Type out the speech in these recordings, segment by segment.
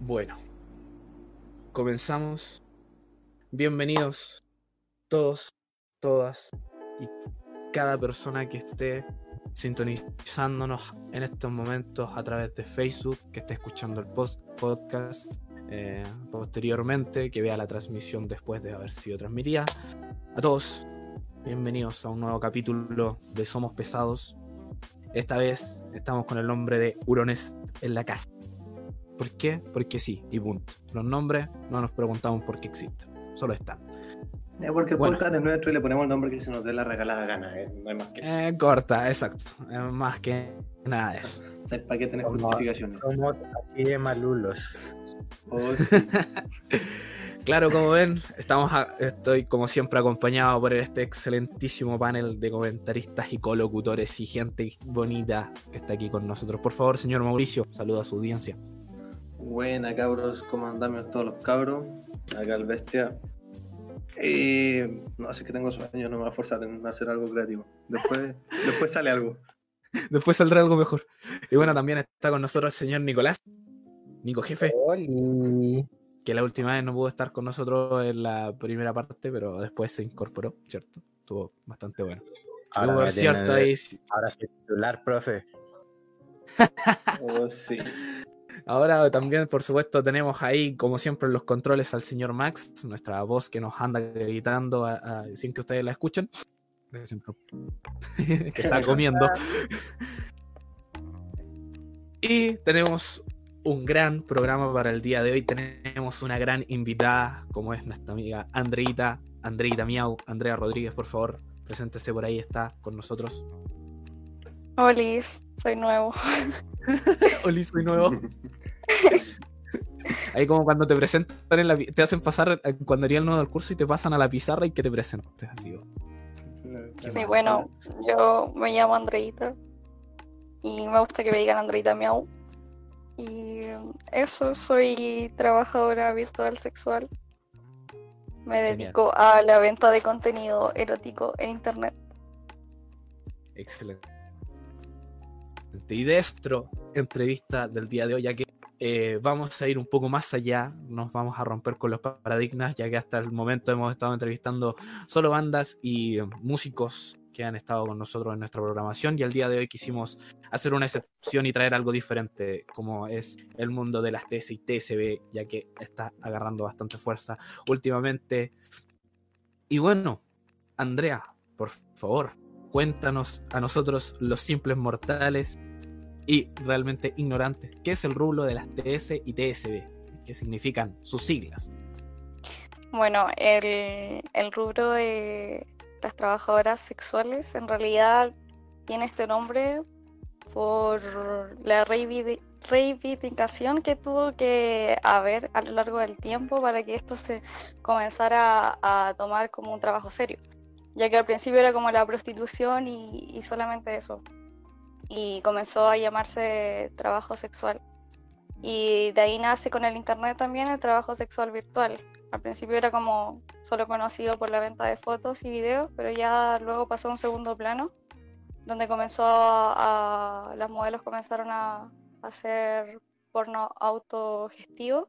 Bueno, comenzamos. Bienvenidos todos, todas y cada persona que esté sintonizándonos en estos momentos a través de Facebook, que esté escuchando el post podcast eh, posteriormente, que vea la transmisión después de haber sido transmitida. A todos, bienvenidos a un nuevo capítulo de Somos Pesados. Esta vez estamos con el nombre de Hurones en la casa. ¿Por qué? Porque sí, y punto. Los nombres no nos preguntamos por qué existen, solo están. Es porque el Bueno. podcast es nuestro y le ponemos el nombre que se nos dé la regalada gana, eh, no hay más que eso. Eh, corta, exacto. Eh, más que nada de eso. ¿Para qué tener Como- justificaciones? Somos así de malulos. Oh, sí. Claro, como ven, estamos a- estoy como siempre acompañado por este excelentísimo panel de comentaristas y colocutores y gente bonita que está aquí con nosotros. Por favor, señor Mauricio, saluda a su audiencia. Buena, cabros, ¿cómo andamos todos los cabros? Acá el bestia. Eh, no sé que tengo sueño, no me va a forzar en hacer algo creativo. Después, después sale algo. Después saldrá algo mejor. Y bueno, también está con nosotros el señor Nicolás, Nico Jefe, Oli. que la última vez no pudo estar con nosotros en la primera parte, pero después se incorporó, ¿cierto? Estuvo bastante bueno. Ahora, me cierto, tiene- ahí ahora soy titular, profe. Oh, sí. Ahora también, por supuesto, tenemos ahí, como siempre, los controles al señor Max, nuestra voz que nos anda gritando sin que ustedes la escuchen. Que está comiendo. Y tenemos un gran programa para el día de hoy. Tenemos una gran invitada, como es nuestra amiga Andreita, Andreita Miau, Andrea Rodríguez, por favor, preséntese por ahí, está con nosotros. Olis, soy nuevo. Hola, soy nuevo. Ahí como cuando te presentan en la te hacen pasar eh, cuando haría el nuevo del curso y te pasan a la pizarra y que te presentes así. ¿no? Sí, bueno, yo me llamo Andreita y me gusta que me digan Andreita Miau. Y eso, soy trabajadora virtual sexual. Me Genial. dedico a la venta de contenido erótico en internet. Excelente. Y de esto, entrevista del día de hoy, ya que eh, vamos a ir un poco más allá, nos vamos a romper con los paradigmas, ya que hasta el momento hemos estado entrevistando solo bandas y músicos que han estado con nosotros en nuestra programación y el día de hoy quisimos hacer una excepción y traer algo diferente, como es el mundo de las TS y TSB, ya que está agarrando bastante fuerza últimamente. Y bueno, Andrea, por favor, cuéntanos a nosotros, los simples mortales y realmente ignorantes, qué es el rublo de las TS y TSB, qué significan sus siglas. Bueno, el, el rubro de las trabajadoras sexuales en realidad tiene este nombre por la reivindicación que tuvo que haber a lo largo del tiempo para que esto se comenzara a, tomar como un trabajo serio, ya que al principio era como la prostitución y solamente eso, y comenzó a llamarse trabajo sexual. Y de ahí nace con el internet también el trabajo sexual virtual. Al principio era como solo conocido por la venta de fotos y videos, pero ya luego pasó a un segundo plano, donde comenzó a, las modelos comenzaron a, hacer porno autogestivo,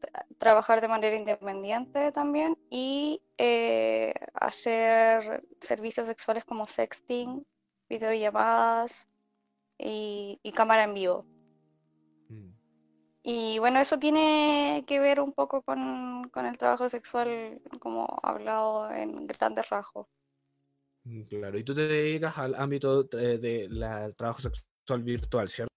tra- trabajar de manera independiente también y eh, hacer servicios sexuales como sexting, videollamadas y, y cámara en vivo. Y bueno, eso tiene que ver un poco con, con el trabajo sexual, como hablado en grandes rasgos. Mm, Claro, y tú te dedicas al ámbito eh, del trabajo sexual virtual, ¿cierto?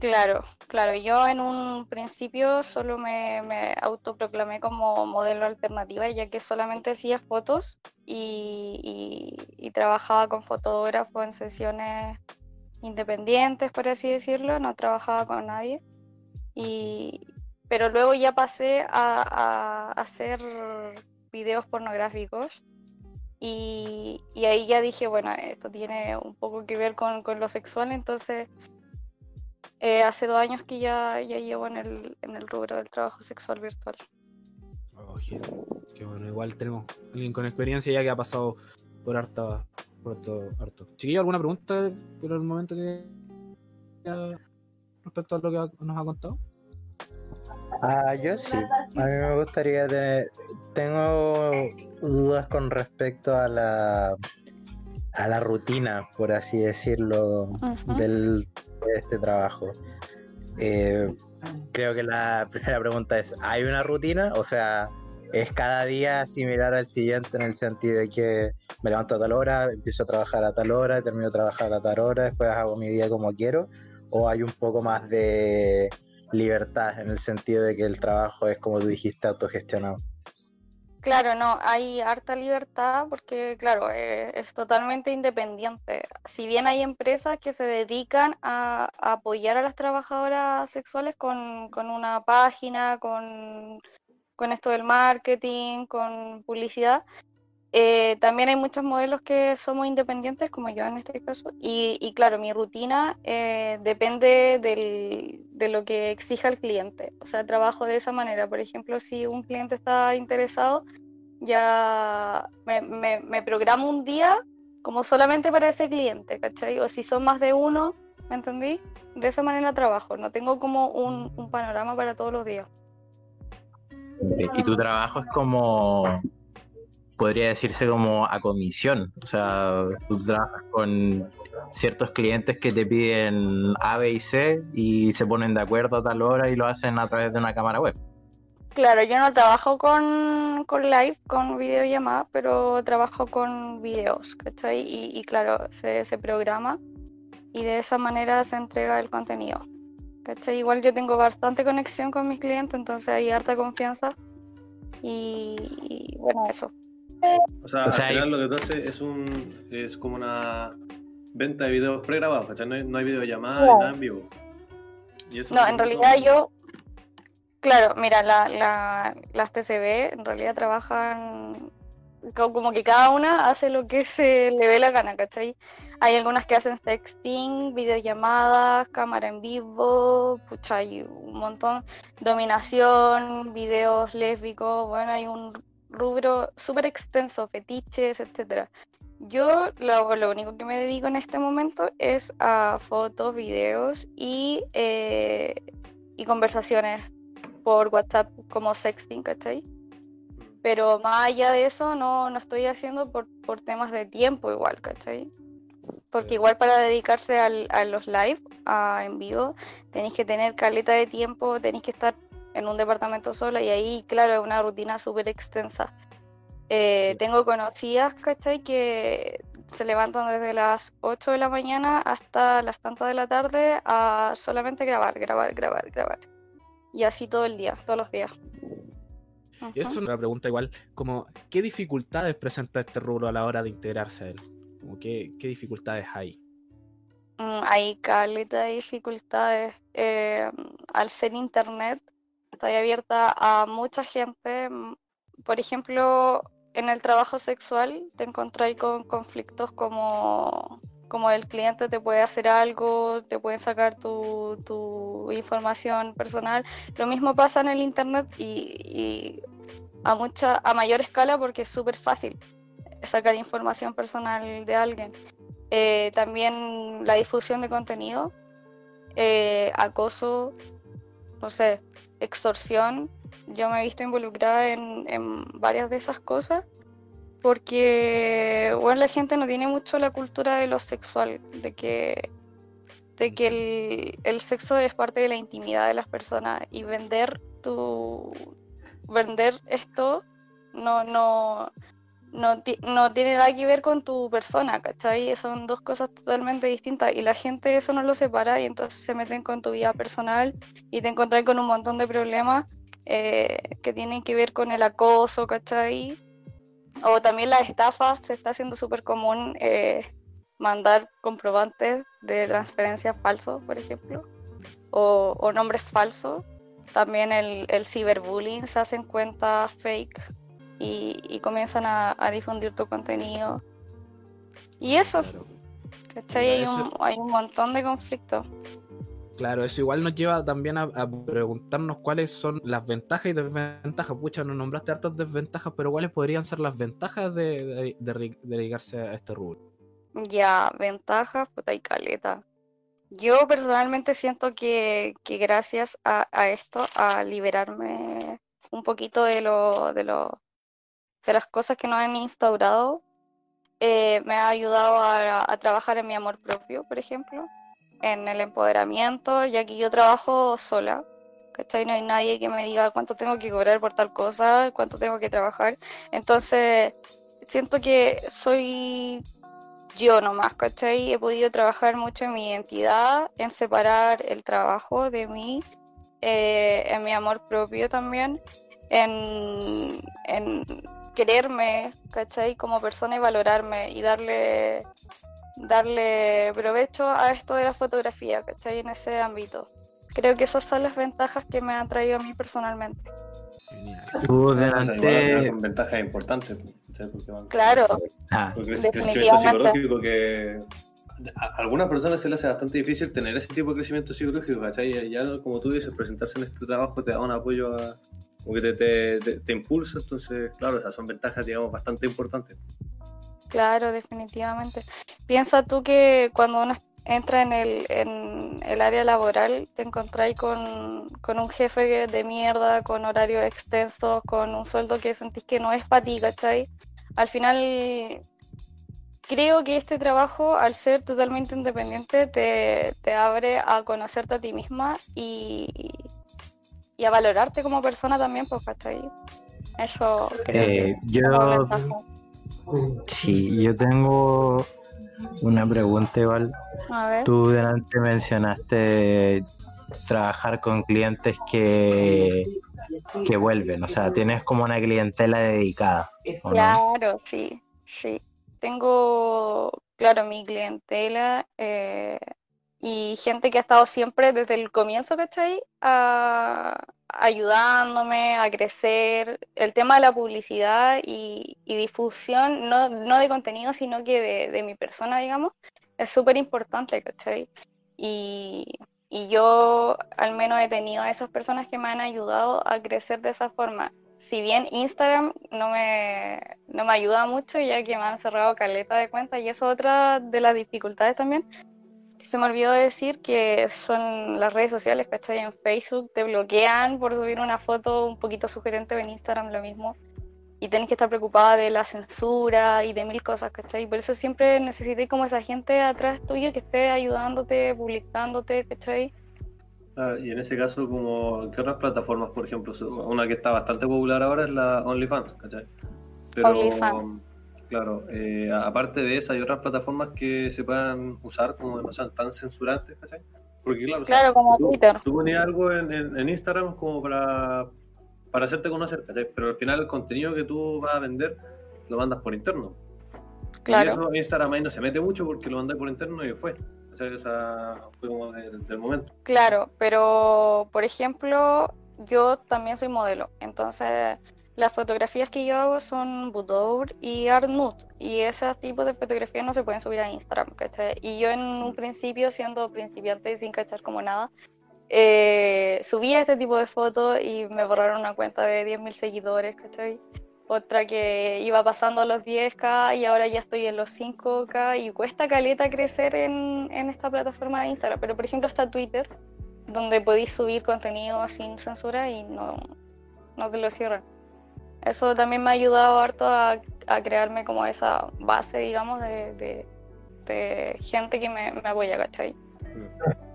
Claro, claro, yo en un principio solo me, autoproclamé como modelo alternativa, ya que solamente hacía fotos y, trabajaba con fotógrafo en sesiones independientes, por así decirlo, no trabajaba con nadie. Y, pero luego ya pasé a, hacer videos pornográficos y, ahí ya dije, bueno, esto tiene un poco que ver con lo sexual, entonces eh, hace dos años que ya, ya llevo en el, en el rubro del trabajo sexual virtual. Oh, genial. Qué bueno, igual tenemos alguien con experiencia ya que ha pasado por harta, por harto, harto. Chiquillo, ¿alguna pregunta por el momento que respecto a lo que nos ha contado? Ah, yo sí. A mí me gustaría tener. Tengo dudas con respecto a la a la rutina, por así decirlo, del, de este trabajo. Eh, creo que la primera pregunta es, ¿hay una rutina? O sea, ¿es cada día similar al siguiente en el sentido de que me levanto a tal hora, empiezo a trabajar a tal hora, termino de trabajar a tal hora, después hago mi día como quiero? ¿O hay un poco más de libertad en el sentido de que el trabajo es, como tú dijiste, autogestionado? Claro, no, hay harta libertad porque, claro, eh, es totalmente independiente. Si bien hay empresas que se dedican a, a apoyar a las trabajadoras sexuales con, con una página, con, con esto del marketing, con publicidad, eh, también hay muchos modelos que somos independientes, como yo en este caso, y, y claro, mi rutina eh, depende del- de lo que exija el cliente. O sea, trabajo de esa manera. Por ejemplo, si un cliente está interesado, ya me, programo un día como solamente para ese cliente, ¿cachai? O si son más de uno, ¿me entendí? De esa manera trabajo, no tengo como un, panorama para todos los días. Y tu trabajo es como, podría decirse como a comisión. O sea, tú trabajas con ciertos clientes que te piden A, B y C y se ponen de acuerdo a tal hora y lo hacen a través de una cámara web. Claro, yo no trabajo con, con live, con videollamada, pero trabajo con videos, ¿cachai? Y, y claro, se, se programa y de esa manera se entrega el contenido, ¿cachai? Igual yo tengo bastante conexión con mis clientes, entonces hay harta confianza y, y bueno, eso. O sea, O sea, al final hay- lo que tú haces es un es como una venta de videos pregrabados, ¿cachai? No hay, no hay videollamada No. ni nada en vivo. Y eso No, en realidad todo- yo, claro, mira, la, la- las TCB en realidad trabajan co- como que cada una hace lo que se le dé la gana, ¿cachai? Hay algunas que hacen sexting, videollamadas, cámara en vivo, pucha, hay un montón, dominación, videos lésbicos, bueno, hay un rubro súper extenso, fetiches, etcétera. Yo lo, lo único que me dedico en este momento es a fotos, videos y, eh, y conversaciones por WhatsApp como sexting, ¿cachai? Pero más allá de eso no, no estoy haciendo por, por temas de tiempo igual, ¿cachai? Porque igual para dedicarse al- a los live, a en vivo, tenéis que tener caleta de tiempo, tenéis que estar en un departamento sola y ahí, claro, es una rutina súper extensa. Eh, tengo conocidas, ¿cachai? Que se levantan desde las 8 de la mañana hasta las tantas de la tarde a solamente grabar, grabar, grabar, grabar. Y así todo el día, todos los días. Y eso es una pregunta igual, como, ¿qué dificultades presenta este rubro a la hora de integrarse a él? Como, ¿qué, qué dificultades hay? Mm, Hay caleta de dificultades. eh, al ser internet, ahí abierta a mucha gente. Por ejemplo, en el trabajo sexual te encontráis con conflictos como, como el cliente te puede hacer algo, te pueden sacar tu, tu información personal. Lo mismo pasa en el internet y, y a mucha, a mayor escala porque es súper fácil sacar información personal de alguien. Eh, también la difusión de contenido, eh, acoso, no sé, extorsión. Yo me he visto involucrada en, en varias de esas cosas porque, bueno, la gente no tiene mucho la cultura de lo sexual, de que, de que el, el sexo es parte de la intimidad de las personas y vender tu, vender esto no, no, no, no tiene nada que ver con tu persona, ¿cachai? Son dos cosas totalmente distintas y la gente eso no lo separa y entonces se meten con tu vida personal y te encuentras con un montón de problemas eh, que tienen que ver con el acoso, ¿cachai? O también las estafas, se está haciendo súper común eh, mandar comprobantes de transferencias falsos, por ejemplo, o, o nombres falsos. También el, el ciberbullying, se hacen cuentas fake y, y comienzan a, a difundir tu contenido. Y eso, Claro. ¿cachai? Hay eso- un, hay un montón de conflictos. Claro, eso igual nos lleva también a, a preguntarnos cuáles son las ventajas y desventajas. Pucha, nos nombraste hartas desventajas, pero cuáles podrían ser las ventajas de, de- de dedicarse a este rubro. Ya, ventajas, puta y caleta. Yo personalmente siento que, que gracias a, a esto, a liberarme un poquito de lo, de lo, de las cosas que nos han instaurado, eh, me ha ayudado a, trabajar en mi amor propio, por ejemplo, en el empoderamiento, ya que yo trabajo sola, ¿cachai? No hay nadie que me diga cuánto tengo que cobrar por tal cosa, cuánto tengo que trabajar. Entonces, siento que soy yo nomás, ¿cachai? He podido trabajar mucho en mi identidad, en separar el trabajo de mí, eh, en mi amor propio también, en, en quererme, ¿cachai? Como persona y valorarme y darle, darle provecho a esto de la fotografía, ¿cachai? En ese ámbito. Creo que esas son las ventajas que me han traído a mí personalmente. Genial. Tú delante. con ventajas importantes. Claro, Porque ese crecimiento psicológico que a a algunas personas se les hace bastante difícil tener ese tipo de crecimiento psicológico, ¿cachai? Y Ya, como tú dices, presentarse en este trabajo te da un apoyo a, como que te, te, te- te impulsa, entonces, claro, esas son ventajas, digamos, bastante importantes. claro, definitivamente. Piensa tú que cuando uno entra en el, en el área laboral, te encontráis con, con un jefe de mierda, con horarios extensos, con un sueldo que sentís que no es para ti, ¿cachai? Al final, creo que este trabajo, al ser totalmente independiente, te, te abre a conocerte a ti misma y, y a valorarte como persona también, pues, ¿cachai? Eso creo eh, que yo, sí, yo tengo una pregunta igual. A ver. Tú delante mencionaste trabajar con clientes que, que vuelven, o sea, tienes como una clientela dedicada. Claro, sí, sí. Tengo, claro, mi clientela eh, y gente que ha estado siempre desde el comienzo, ¿cachai? A- ayudándome a crecer. El tema de la publicidad y, y difusión, no, no de contenido, sino que de, mi persona, digamos, es súper importante, ¿cachai? Y, y yo al menos he tenido a esas personas que me han ayudado a crecer de esa forma si bien Instagram no me, no me ayuda mucho, ya que me han cerrado caleta de cuentas, y es otra de las dificultades también, que se me olvidó decir que son las redes sociales, ¿cachai? En Facebook te bloquean por subir una foto un poquito sugerente, en Instagram lo mismo, y tenés que estar preocupada de la censura y de mil cosas, ¿cachai? Por eso siempre necesité como esa gente atrás tuyo que esté ayudándote, publicándote, ¿cachai? Ah, y en ese caso, como, ¿qué otras plataformas, por ejemplo? Una que está bastante popular ahora es la OnlyFans, ¿cachai? Pero, OnlyFans. Claro, eh, aparte de esa, hay otras plataformas que se puedan usar como que no sean tan censurantes, ¿cachai? Porque, claro, o sea, Claro, como tú, Twitter. tú ponías algo en, en- en Instagram como para, para hacerte conocer, ¿cachai? Pero al final el contenido que tú vas a vender lo mandas por interno. Y Claro. eso Instagram ahí no se mete mucho porque lo mandas por interno y fue. O sea, fue como de- del momento. Claro, pero por ejemplo, yo también soy modelo, entonces las fotografías que yo hago son boudoir y art nude, y ese tipo de fotografías no se pueden subir a Instagram, ¿cachai? Y yo en un principio, siendo principiante y sin cachar como nada, eh, subía este tipo de fotos y me borraron una cuenta de 10.000 seguidores, ¿cachai? Otra que iba pasando a los 10k y ahora ya estoy en los 5k y cuesta caleta crecer en, en esta plataforma de Instagram. Pero por ejemplo está Twitter, donde podéis subir contenido sin censura y no, no te lo cierran. Eso también me ha ayudado harto a, a crearme como esa base, digamos, de, de- gente que me, me apoya, ¿cachai?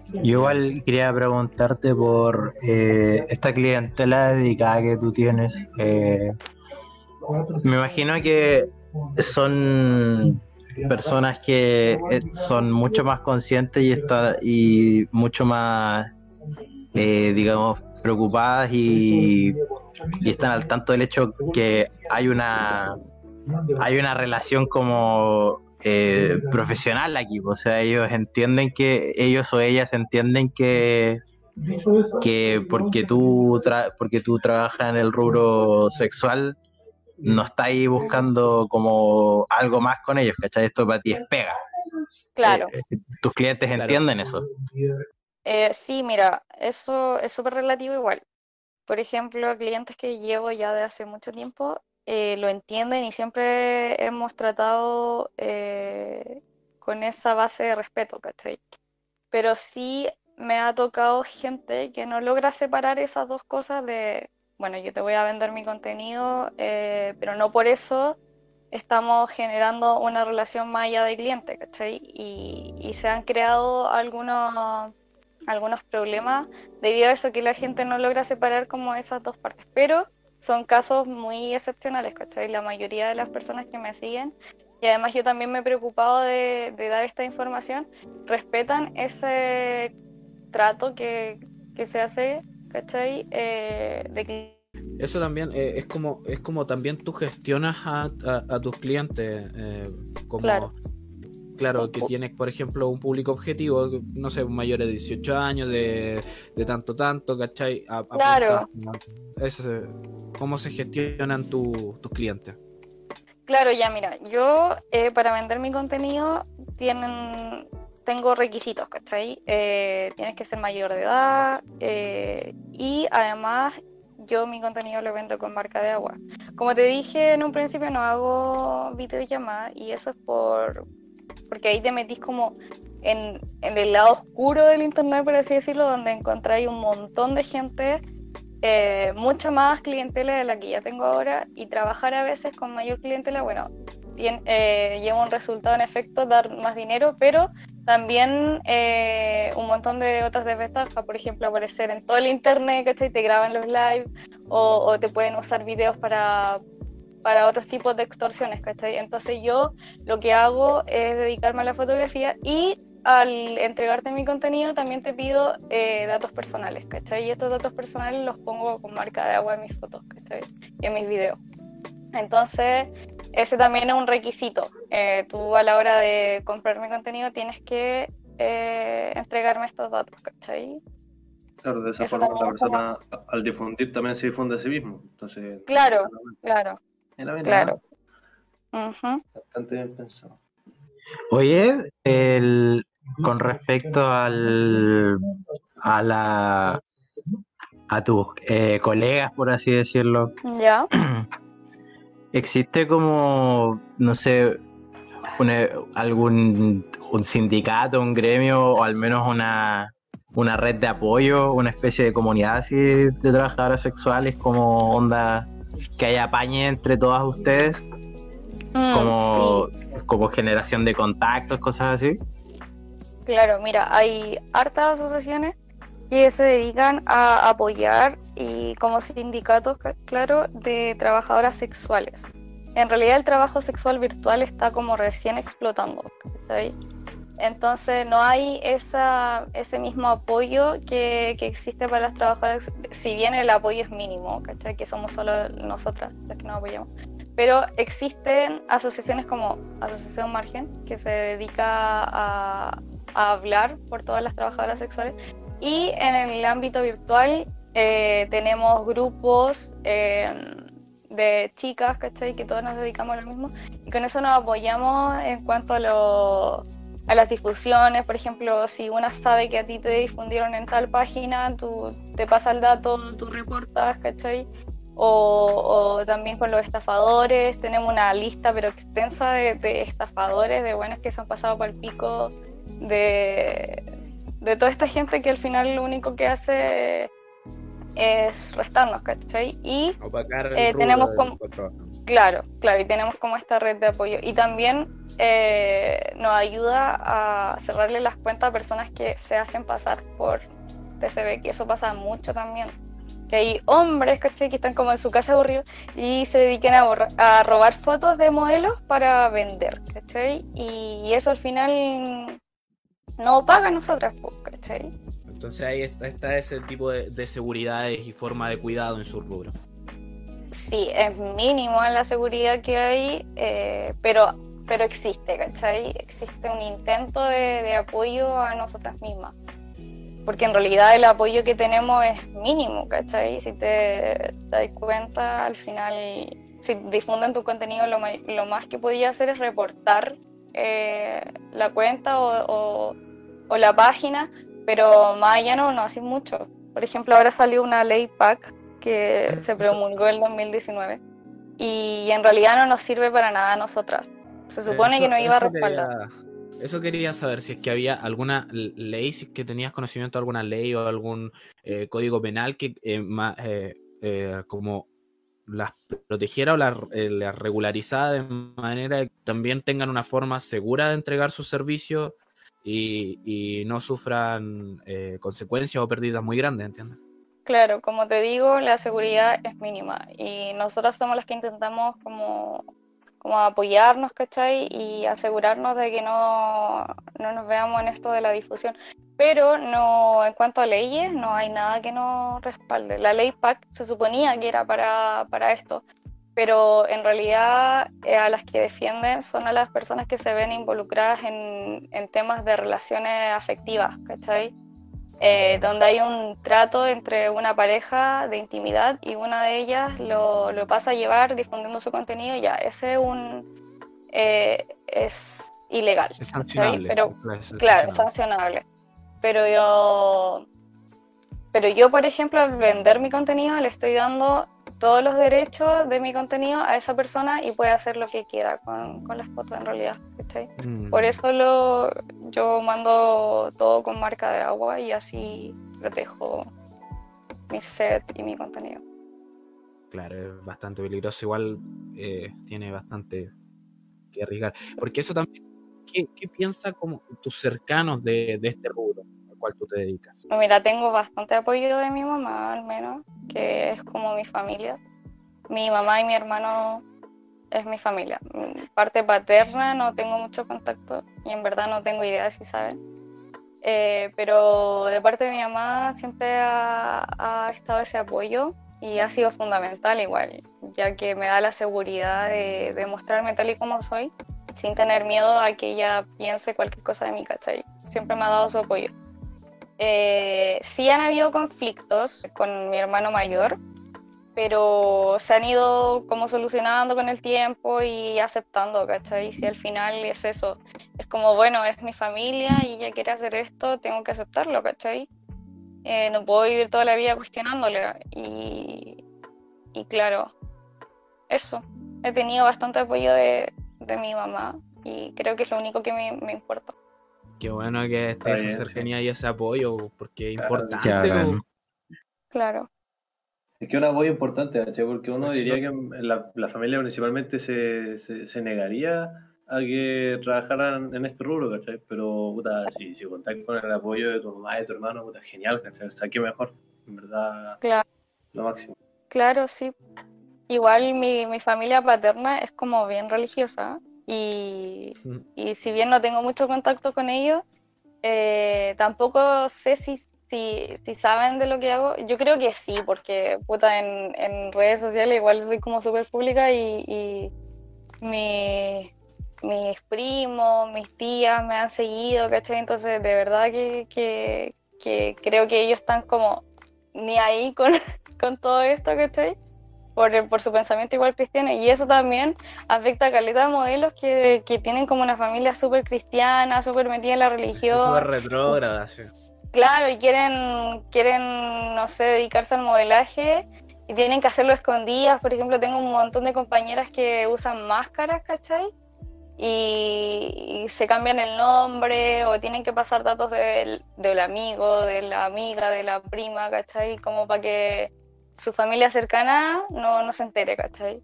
Yo igual quería preguntarte por eh, esta clientela dedicada que tú tienes. eh, me imagino que son personas que eh, son mucho más conscientes y, está, y mucho más, digamos, preocupadas y, y están al tanto del hecho que hay una hay una relación como eh, profesional aquí, o sea, ellos entienden que ellos o ellas entienden que que porque tú tra- porque tú trabajas en el rubro sexual no estás ahí buscando como algo más con ellos, ¿cachai? Esto para ti es pega. Claro. Eh, eh, tus clientes Claro. entienden eso. Eh, sí, mira, eso es súper relativo igual. Por ejemplo, clientes que llevo ya de hace mucho tiempo eh, lo entienden y siempre hemos tratado eh, con esa base de respeto, ¿cachai? pero sí me ha tocado gente que no logra separar esas dos cosas de, bueno, yo te voy a vender mi contenido, eh, pero no por eso estamos generando una relación más allá de cliente, ¿cachai? Y, y se han creado algunos, algunos problemas debido a eso que la gente no logra separar como esas dos partes, pero son casos muy excepcionales, ¿cachai? La mayoría de las personas que me siguen y además yo también me he preocupado de, de dar esta información, respetan ese trato que, que se hace, ¿cachai? Eh, de que Eso también eh, es como es como también tú gestionas a, a- a tus clientes, eh, como Claro. Claro, que tienes, por ejemplo, un público objetivo, no sé, mayores de 18 años, de, de tanto, tanto, ¿cachai? A- Claro. ese- ¿Cómo se gestionan tu- tus clientes? Claro, ya mira, yo eh, para vender mi contenido tienen, tengo requisitos, ¿cachai? Eh, tienes que ser mayor de edad eh, y además yo mi contenido lo vendo con marca de agua. Como te dije en un principio, no hago videollamadas y eso es por porque ahí te metís como en, el lado oscuro del internet, por así decirlo, donde encontráis un montón de gente eh, mucha más clientela de la que ya tengo ahora y trabajar a veces con mayor clientela, bueno, eh, lleva un resultado en efecto, dar más dinero, pero también eh, un montón de otras desventajas, por ejemplo, aparecer en todo el internet, ¿cachai? Te graban los live o, o te pueden usar videos para, para otros tipos de extorsiones, ¿cachai? Entonces yo lo que hago es dedicarme a la fotografía y al entregarte mi contenido también te pido eh, datos personales, ¿cachai? Y estos datos personales los pongo con marca de agua en mis fotos, ¿cachai? Y en mis videos. Entonces, ese también es un requisito. Eh, tú a la hora de comprar mi contenido tienes que eh, entregarme estos datos, ¿cachai? Claro, de esa Eso forma la como- persona al difundir también se difunde a sí mismo. Entonces, Claro. Claro, Claro. Ujú. Bastante bien pensado. Oye, el, con respecto al, a la a tus eh, colegas, por así decirlo, Ya. ¿existe como, no sé, una- algún un sindicato, un gremio o al menos una, una red de apoyo, una especie de comunidad así de trabajadoras sexuales como onda que haya apañe entre todas ustedes, Mm, como, sí. como generación de contactos, cosas así? Claro, mira, hay hartas asociaciones que se dedican a apoyar y como sindicatos, ca- claro, de trabajadoras sexuales. En realidad el trabajo sexual virtual está como recién explotando, ¿cachai? Entonces no hay esa, ese mismo apoyo que, que existe para las trabajadoras, si bien el apoyo es mínimo, ¿cachai? Que somos solo nosotras las que nos apoyamos. Pero existen asociaciones como Asociación Margen, que se dedica a, a hablar por todas las trabajadoras sexuales. Y en el ámbito virtual eh, tenemos grupos eh, de chicas, ¿cachai? Que todos nos dedicamos a lo mismo. Y con eso nos apoyamos en cuanto a, lo- a las difusiones. Por ejemplo, si una sabe que a ti te difundieron en tal página, tú te pasa el dato, tú reportas, ¿cachai? O, o también con los estafadores, tenemos una lista pero extensa de, de estafadores, de buenos que se han pasado por el pico, de, de toda esta gente que al final lo único que hace es restarnos, ¿cachai? Y Eh, tenemos como-. Claro, claro, y tenemos como esta red de apoyo. Y también eh, nos ayuda a cerrarle las cuentas a personas que se hacen pasar por TCB, que eso pasa mucho también. Que hay hombres, ¿cachai? Que están como en su casa aburridos y se dediquen a, a robar fotos de modelos para vender, ¿cachai? Y eso al final no paga a nosotras, ¿cachai? Entonces ahí está, está ese tipo de, de seguridades y forma de cuidado en su rubro. Sí, es mínimo la seguridad que hay, eh, pero, pero existe, ¿cachai? Existe un intento de, apoyo a nosotras mismas. Porque en realidad el apoyo que tenemos es mínimo, ¿cachai? Si te, das cuenta, al final, si difunden tu contenido, lo, más que podía hacer es reportar eh, la cuenta o, la página, pero más allá no, no hacen mucho. Por ejemplo, ahora salió una ley PAC que se promulgó en 2019 y en realidad no nos sirve para nada a nosotras. Se supone Eso- que nos iba a respaldar. quería- eso quería saber, si es que había alguna ley, si es que tenías conocimiento de alguna ley o algún eh, código penal que eh, ma- eh, eh, como las protegiera o las la regularizara de manera que también tengan una forma segura de entregar sus servicios y, y no sufran consecuencias o pérdidas muy grandes, ¿entiendes? Claro, como te digo, la seguridad es mínima y nosotros somos las que intentamos como, como apoyarnos, ¿cachai? Y asegurarnos de que no, no nos veamos en esto de la difusión. Pero no, en cuanto a leyes, no hay nada que nos respalde. La ley PAC se suponía que era para, para esto, pero en realidad eh, a las que defienden son a las personas que se ven involucradas en, en temas de relaciones afectivas, ¿cachai? Eh, donde hay un trato entre una pareja de intimidad y una de ellas lo, lo pasa a llevar difundiendo su contenido, ya, ese es un eh, es ilegal. Es sancionable. Pero es Claro, es sancionable. sancionable. Pero yo, pero yo, por ejemplo, al vender mi contenido, le estoy dando todos los derechos de mi contenido a esa persona y puede hacer lo que quiera con, con las fotos en realidad. ¿Cachai? Mm. Por eso lo, yo mando todo con marca de agua y así protejo mi set y mi contenido. Claro, es bastante peligroso. Igual eh, tiene bastante que arriesgar. Porque eso también, ¿qué, qué piensa como tus cercanos de, de este rubro al cual tú te dedicas? Mira, tengo bastante apoyo de mi mamá, al menos, que es como mi familia. Mi mamá y mi hermano es mi familia. Mi parte paterna no tengo mucho contacto y en verdad no tengo idea si saben. Eh, pero de parte de mi mamá siempre ha, estado ese apoyo y ha sido fundamental igual, ya que me da la seguridad de, de mostrarme tal y como soy, sin tener miedo a que ella piense cualquier cosa de mí, ¿cachai? Siempre me ha dado su apoyo. Eh, sí han habido conflictos con mi hermano mayor, pero se han ido como solucionando con el tiempo y aceptando, ¿cachai? Si al final es eso, es como, bueno, es mi familia y ella quiere hacer esto, tengo que aceptarlo, ¿cachai? Eh, no puedo vivir toda la vida cuestionándole. Y, y claro, eso. He tenido bastante apoyo de, de mi mamá y creo que es lo único que me, me importa. Qué bueno que esté esa cercanía y ese apoyo, porque es importante. Claro. Es que un apoyo importante, ¿cachai? Porque uno diría que la, la familia principalmente se, se, se negaría a que trabajaran en este rubro, ¿cachai? Pero, puta, si, si contáis con el apoyo de tu mamá y de tu hermano, puta, genial, ¿cachai? O sea, qué mejor, en verdad, Claro. lo máximo. Claro, sí. Igual mi, mi familia paterna es como bien religiosa y, Mm. y si bien no tengo mucho contacto con ellos, eh, tampoco sé si, si, si saben de lo que hago. Yo creo que sí, porque puta, en, en redes sociales igual soy como súper pública y, y mi- mis primos, mis tías me han seguido, ¿cachai? Entonces de verdad que, que, que creo que ellos están como ni ahí con, con todo esto, ¿cachai? Por, el- por su pensamiento igual cristiano. Y eso también afecta a caleta de modelos que, que tienen como una familia súper cristiana, súper metida en la religión. Súper retrógrada, sí. Claro, y quieren, quieren, no sé, dedicarse al modelaje y tienen que hacerlo escondidas. Por ejemplo, tengo un montón de compañeras que usan máscaras, ¿cachai? Y, se cambian el nombre o tienen que pasar datos del, del amigo, de la amiga, de la prima, ¿cachai? Como para que su familia cercana no, no se entere, ¿cachai?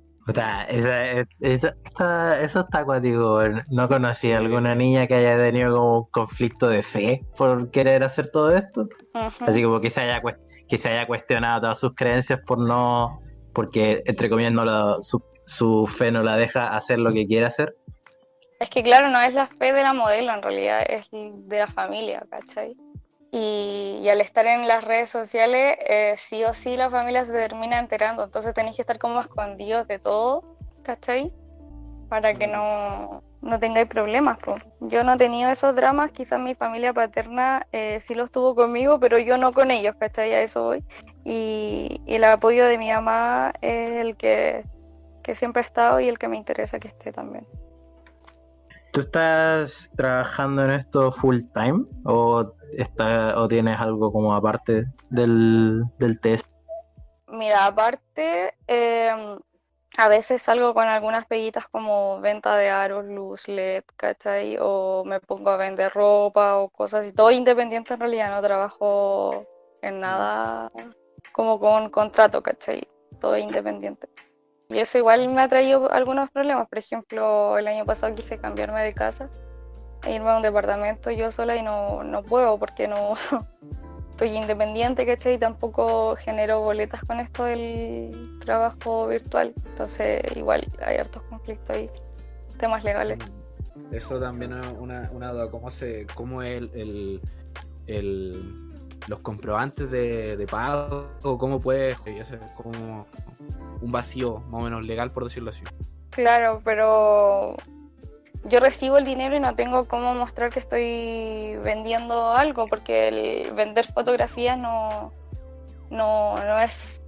Esa, esa- está- eso está acuático. No conocí a alguna niña que haya tenido como un conflicto de fe por querer hacer todo esto. Así como que se haya que se haya cuestionado todas sus creencias por no, porque entre comillas no la- su, su fe no la deja hacer lo que quiere hacer. Es que claro, no es la fe de la modelo, en realidad es de la familia, ¿cachai? Y, al estar en las redes sociales, eh, sí o sí la familia se termina enterando, entonces tenéis que estar como escondidos de todo, ¿cachai? Para que no, no tengáis problemas. po. Yo no he tenido esos dramas, quizás mi familia paterna eh, sí los tuvo conmigo, pero yo no con ellos, ¿cachai? A eso voy. Y, y el apoyo de mi mamá es el que, que siempre ha estado y el que me interesa que esté también. ¿Tú estás trabajando en esto full time o, está, o tienes algo como aparte del, del test? Mira, aparte, eh, a veces salgo con algunas peguitas como venta de aros, luz, LED, ¿cachai? O me pongo a vender ropa o cosas así. Todo independiente en realidad, no trabajo en nada como con contrato, ¿cachai? Todo independiente. Y eso igual me ha traído algunos problemas. Por ejemplo, el año pasado quise cambiarme de casa irme a un departamento yo sola y no, no puedo porque no estoy independiente, ¿cachai? Y tampoco genero boletas con esto del trabajo virtual. Entonces, igual hay hartos conflictos y temas legales. Eso también es una, una duda, ¿cómo, se, cómo el, el, el los comprobantes de, de pago, cómo puede, eso es como un vacío más o menos legal, por decirlo así. Claro, pero yo recibo el dinero y no tengo cómo mostrar que estoy vendiendo algo, porque el vender fotografías no, no, no es,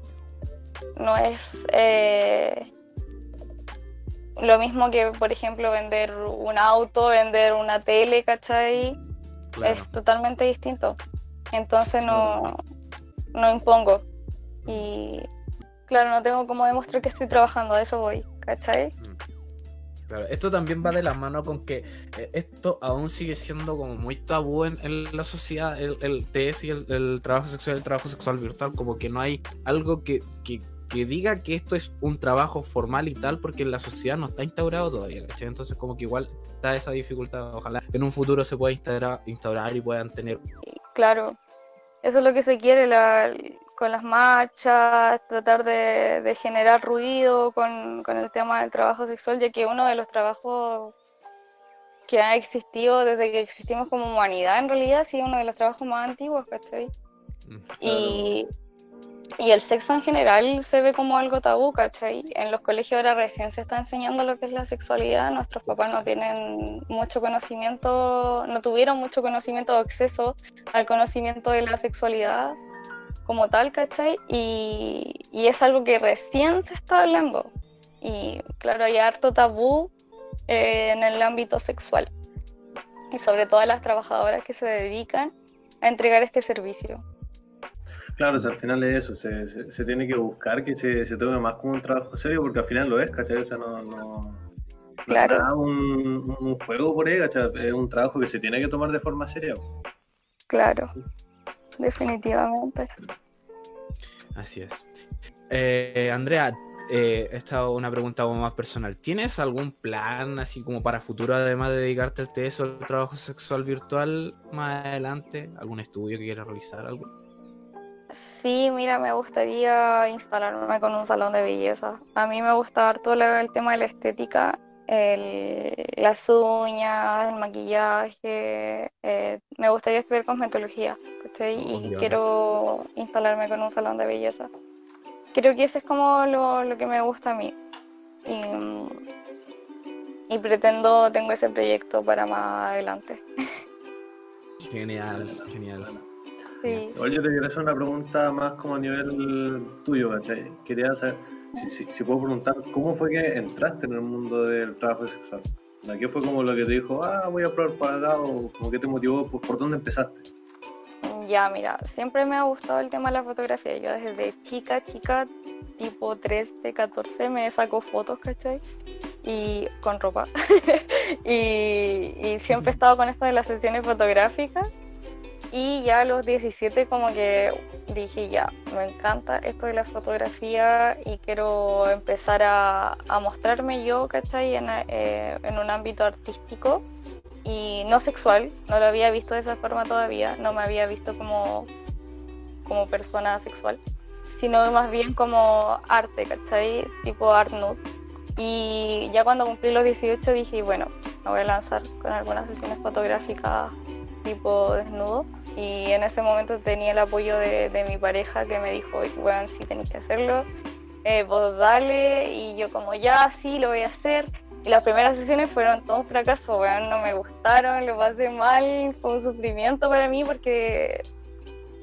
no es eh, lo mismo que, por ejemplo, vender un auto, vender una tele, ¿cachai? Es totalmente distinto. Entonces no, no impongo. Y claro, no tengo cómo demostrar que estoy trabajando, a eso voy, ¿cachai? Mm. Claro, esto también va de la mano con que eh, esto aún sigue siendo como muy tabú en, la sociedad, el, el TS y el, trabajo sexual, el trabajo sexual virtual, como que no hay algo que, que, que, diga que esto es un trabajo formal y tal, porque la sociedad no está instaurado todavía. Entonces como que igual está esa dificultad, ojalá en un futuro se pueda instaurar, instaurar y puedan tener... Claro, eso es lo que se quiere la, con las marchas, tratar de, generar ruido con, el tema del trabajo sexual, ya que uno de los trabajos que ha existido desde que existimos como humanidad, en realidad, sí, uno de los trabajos más antiguos, ¿cachai? Mm, y, y el sexo en general se ve como algo tabú, ¿cachai? En los colegios ahora recién se está enseñando lo que es la sexualidad, nuestros papás no tienen mucho conocimiento, no tuvieron mucho conocimiento o acceso al conocimiento de la sexualidad como tal, ¿cachai? Y, y es algo que recién se está hablando. Y claro, hay harto tabú eh, en el ámbito sexual. Y sobre todo las trabajadoras que se dedican a entregar este servicio. Claro, al final es eso, se, se, tiene que buscar que se, se, tome más como un trabajo serio, porque al final lo es, ¿cachai? O sea, no, no, claro. un, un, juego por ahí, ¿cachai? Es un trabajo que se tiene que tomar de forma seria. Claro, definitivamente. Así es. Eh, Andrea, eh, esta es una pregunta más personal. ¿Tienes algún plan así como para futuro, además de dedicarte al TES o al trabajo sexual virtual más adelante? ¿Algún estudio que quieras realizar? ¿Algo? Sí, mira, me gustaría instalarme con un salón de belleza. A mí me gusta todo el tema de la estética, las uñas, el maquillaje. Eh, me gustaría estudiar cosmetología, ¿cachai? Y quiero instalarme con un salón de belleza. Creo que eso es como lo, que me gusta a mí. Y, y pretendo, tengo ese proyecto para más adelante. Genial, genial. Oye, te quería hacer una pregunta más como a nivel tuyo, ¿cachai? Quería saber, si, si, puedo preguntar, ¿cómo fue que entraste en el mundo del trabajo sexual? ¿Qué fue como lo que te dijo, ah, voy a probar para acá? ¿O como que te motivó? ¿Por, por dónde empezaste? Ya, mira, siempre me ha gustado el tema de la fotografía. Yo desde chica, chica, tipo 13, 14, me saco fotos, ¿cachai? Y con ropa. y, y siempre he estado con esto de las sesiones fotográficas y ya a los 17 como que dije, ya, me encanta esto de la fotografía y quiero empezar a, mostrarme yo, ¿cachai? En, eh, en un ámbito artístico y no sexual, no lo había visto de esa forma todavía, no me había visto como, como persona sexual, sino más bien como arte, ¿cachai? Tipo art nude. Y ya cuando cumplí los 18 dije, bueno, me voy a lanzar con algunas sesiones fotográficas tipo desnudo. Y en ese momento tenía el apoyo de, mi pareja que me dijo, bueno, sí tenéis que hacerlo, eh, vos dale y yo como ya, sí, lo voy a hacer. Y las primeras sesiones fueron todo un fracaso, bueno, no me gustaron, lo pasé mal, fue un sufrimiento para mí porque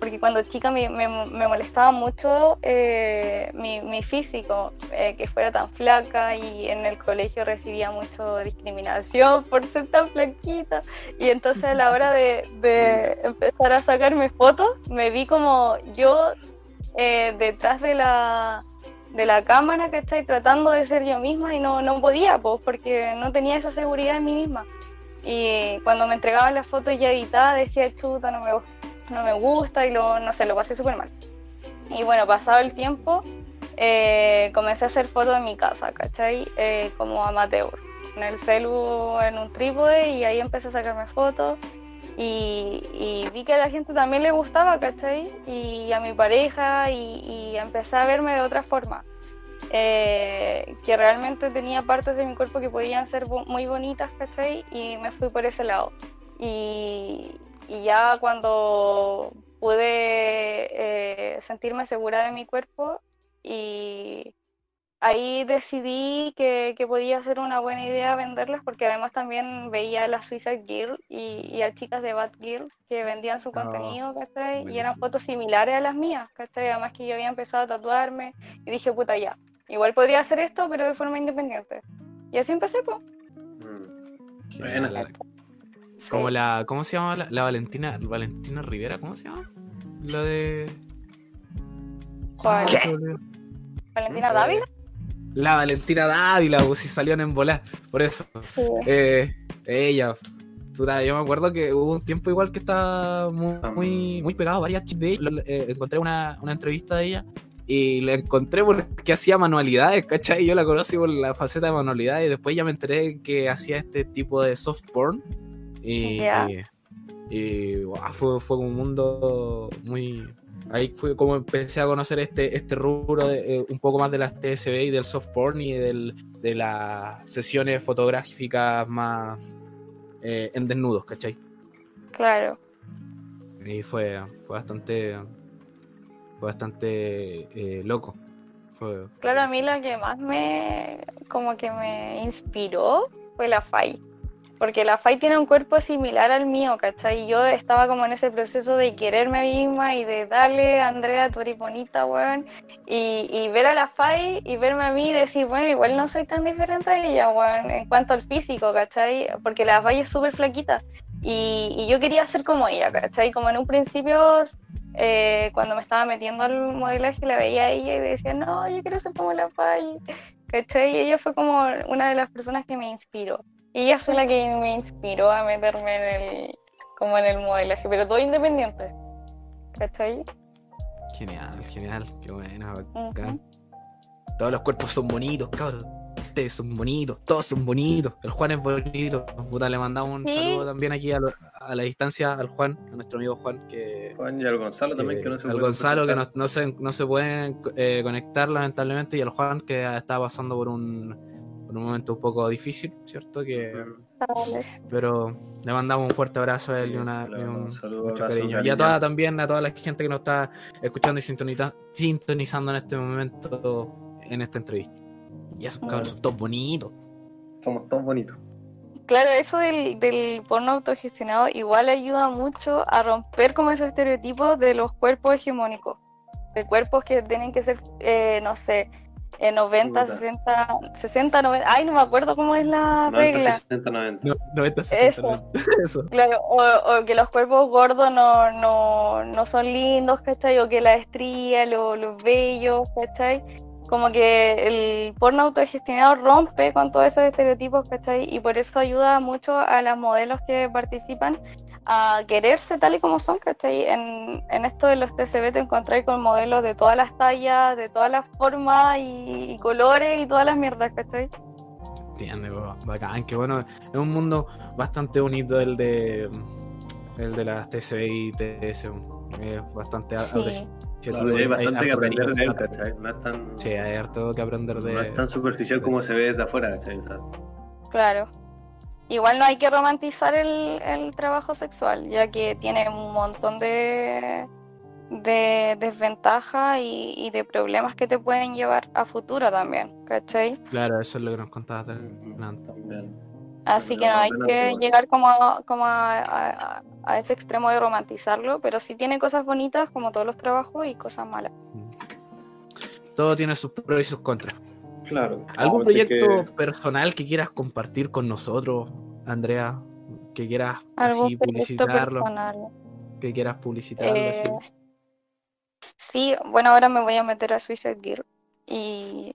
porque cuando chica me, me, molestaba mucho eh, mi, mi, físico, eh, que fuera tan flaca y en el colegio recibía mucho discriminación por ser tan flaquita. Y entonces a la hora de, empezar a sacarme fotos, me vi como yo eh, detrás de la, de la cámara, ¿cachai? Tratando de ser yo misma y no, no podía, pues, porque no tenía esa seguridad en mí misma. Y cuando me entregaban las fotos ya editadas decía, chuta, no me, no me gusta y lo, no sé, lo pasé súper mal. Y bueno, pasado el tiempo, eh, comencé a hacer fotos en mi casa, ¿cachai? Eh, como amateur, en el celu, en un trípode y ahí empecé a sacarme fotos. Y, vi que a la gente también le gustaba, ¿cachai? Y a mi pareja y, empecé a verme de otra forma. Eh, que realmente tenía partes de mi cuerpo que podían ser muy bonitas, ¿cachai? Y me fui por ese lado. Y, ya cuando pude eh, sentirme segura de mi cuerpo y ahí decidí que, podía ser una buena idea venderlas porque además también veía a las Suicide Girl y, a chicas de Bad Girl que vendían su Oh, contenido, ¿cachai? Y eran fotos similares a las mías, ¿cachai? Además que yo había empezado a tatuarme y dije, puta, ya, igual podría hacer esto, pero de forma independiente. Y así empecé, pues. Mm. Buena. la- Como la, ¿cómo se llama la, la Valentina, Valentina Rivera? ¿Cómo se llama? La de. ¿Cuál? Ah. Valentina. Dávila. La Valentina Dávila, pues si salieron en volar. Por eso. Sí. Eh, ella. yo me acuerdo que hubo un tiempo igual que estaba muy, muy, muy pegado a varias chicas de ella. Eh, encontré una, una entrevista de ella y la encontré porque hacía manualidades, ¿cachai? Yo la conocí por la faceta de manualidades y después ya me enteré que hacía este tipo de soft porn. Y, y, fue, fue un mundo muy... Ahí fue como empecé a conocer este, este rubro de, eh, un poco más de las TSB y del soft porn y del, de las sesiones fotográficas más eh, en desnudos, ¿cachai? Claro. Y fue, fue bastante fue bastante eh, loco. Fue, Claro, a mí lo que más me, como que me inspiró fue la FAI. Porque la FAI tiene un cuerpo similar al mío, ¿cachai? Y yo estaba como en ese proceso de quererme a mí misma y de darle, Andrea, tú eres bonita, weón. Y, y ver a la FAI y verme a mí y decir, bueno, igual no soy tan diferente a ella, weón, en cuanto al físico, ¿cachai? Porque la FAI es súper flaquita. Y, y yo quería ser como ella, ¿cachai? Como en un principio eh, cuando me estaba metiendo al modelaje la veía a ella y decía, no, yo quiero ser como la Faye, ¿cachai? Y ella fue como una de las personas que me inspiró. Y ella fue la que me inspiró a meterme en el, como en el modelaje, pero todo independiente, ¿cachai? genial, genial, qué buena, bacán. Ujú. Todos los cuerpos son bonitos, cabrón. Ustedes son bonitos, todos son bonitos. El Juan es bonito. Puta, le mandamos un Sí. saludo también aquí a, lo- a la distancia al Juan, a nuestro amigo Juan, que, Juan y al Gonzalo también, que- que no se al Gonzalo que no, no se, no se pueden eh, conectar lamentablemente y al Juan que está pasando por un, por un momento un poco difícil, ¿cierto? Que, Vale. pero le mandamos un fuerte abrazo a él y, una, un un saludo, mucho abrazo, cariño. Y a toda también, a toda la gente que nos está escuchando y sintoniza- sintonizando en este momento en esta entrevista. Y esos cabros son todos bonitos. Somos todos bonitos. Claro, eso del, del porno autogestionado igual ayuda mucho a romper como esos estereotipos de los cuerpos hegemónicos. De cuerpos que tienen que ser, eh, no sé, eh, 90, Puta. 60, 60, 90. Ay, no me acuerdo cómo es la 90, regla. 60, 90. No, 90, 60, Eso. 90. Eso. Claro, o, o que los cuerpos gordos no, no, no son lindos, ¿cachai? O que la estría, lo- los vellos, ¿cachai? Como que el porno autogestionado rompe con todos esos estereotipos, ¿cachai? Y por eso ayuda mucho a las modelos que participan a quererse tal y como son, ¿cachai? En, en esto de los TCB te encontráis con modelos de todas las tallas, de todas las formas y, y colores y todas las mierdas, ¿cachai? Entiende, bo, bacán, que bueno, es un mundo bastante bonito el de el de las TCB y TS. Es bastante Sí. Claro, hay bastante que harto aprender de él. ¿cachai? No es tan, Sí, hay harto que aprender de. no es tan superficial como se ve desde afuera, ¿cachai? O sea, Claro. Igual no hay que romantizar el, el trabajo sexual, ya que tiene un montón de, de desventajas y, y de problemas que te pueden llevar a futuro también, ¿cachai? Claro, eso es lo que nos contabas delante. también. Así Pero que no hay que llegar como, a, como a, a- a ese extremo de romantizarlo, pero sí tiene cosas bonitas como todos los trabajos y cosas malas. Todo tiene sus pros y sus contras. Claro. ¿Algún proyecto que- personal que quieras compartir con nosotros, Andrea? Que quieras Algún así proyecto publicitarlo, personal. que quieras publicitarlo Eh, así. sí, bueno, ahora me voy a meter a Suicide Gear Y,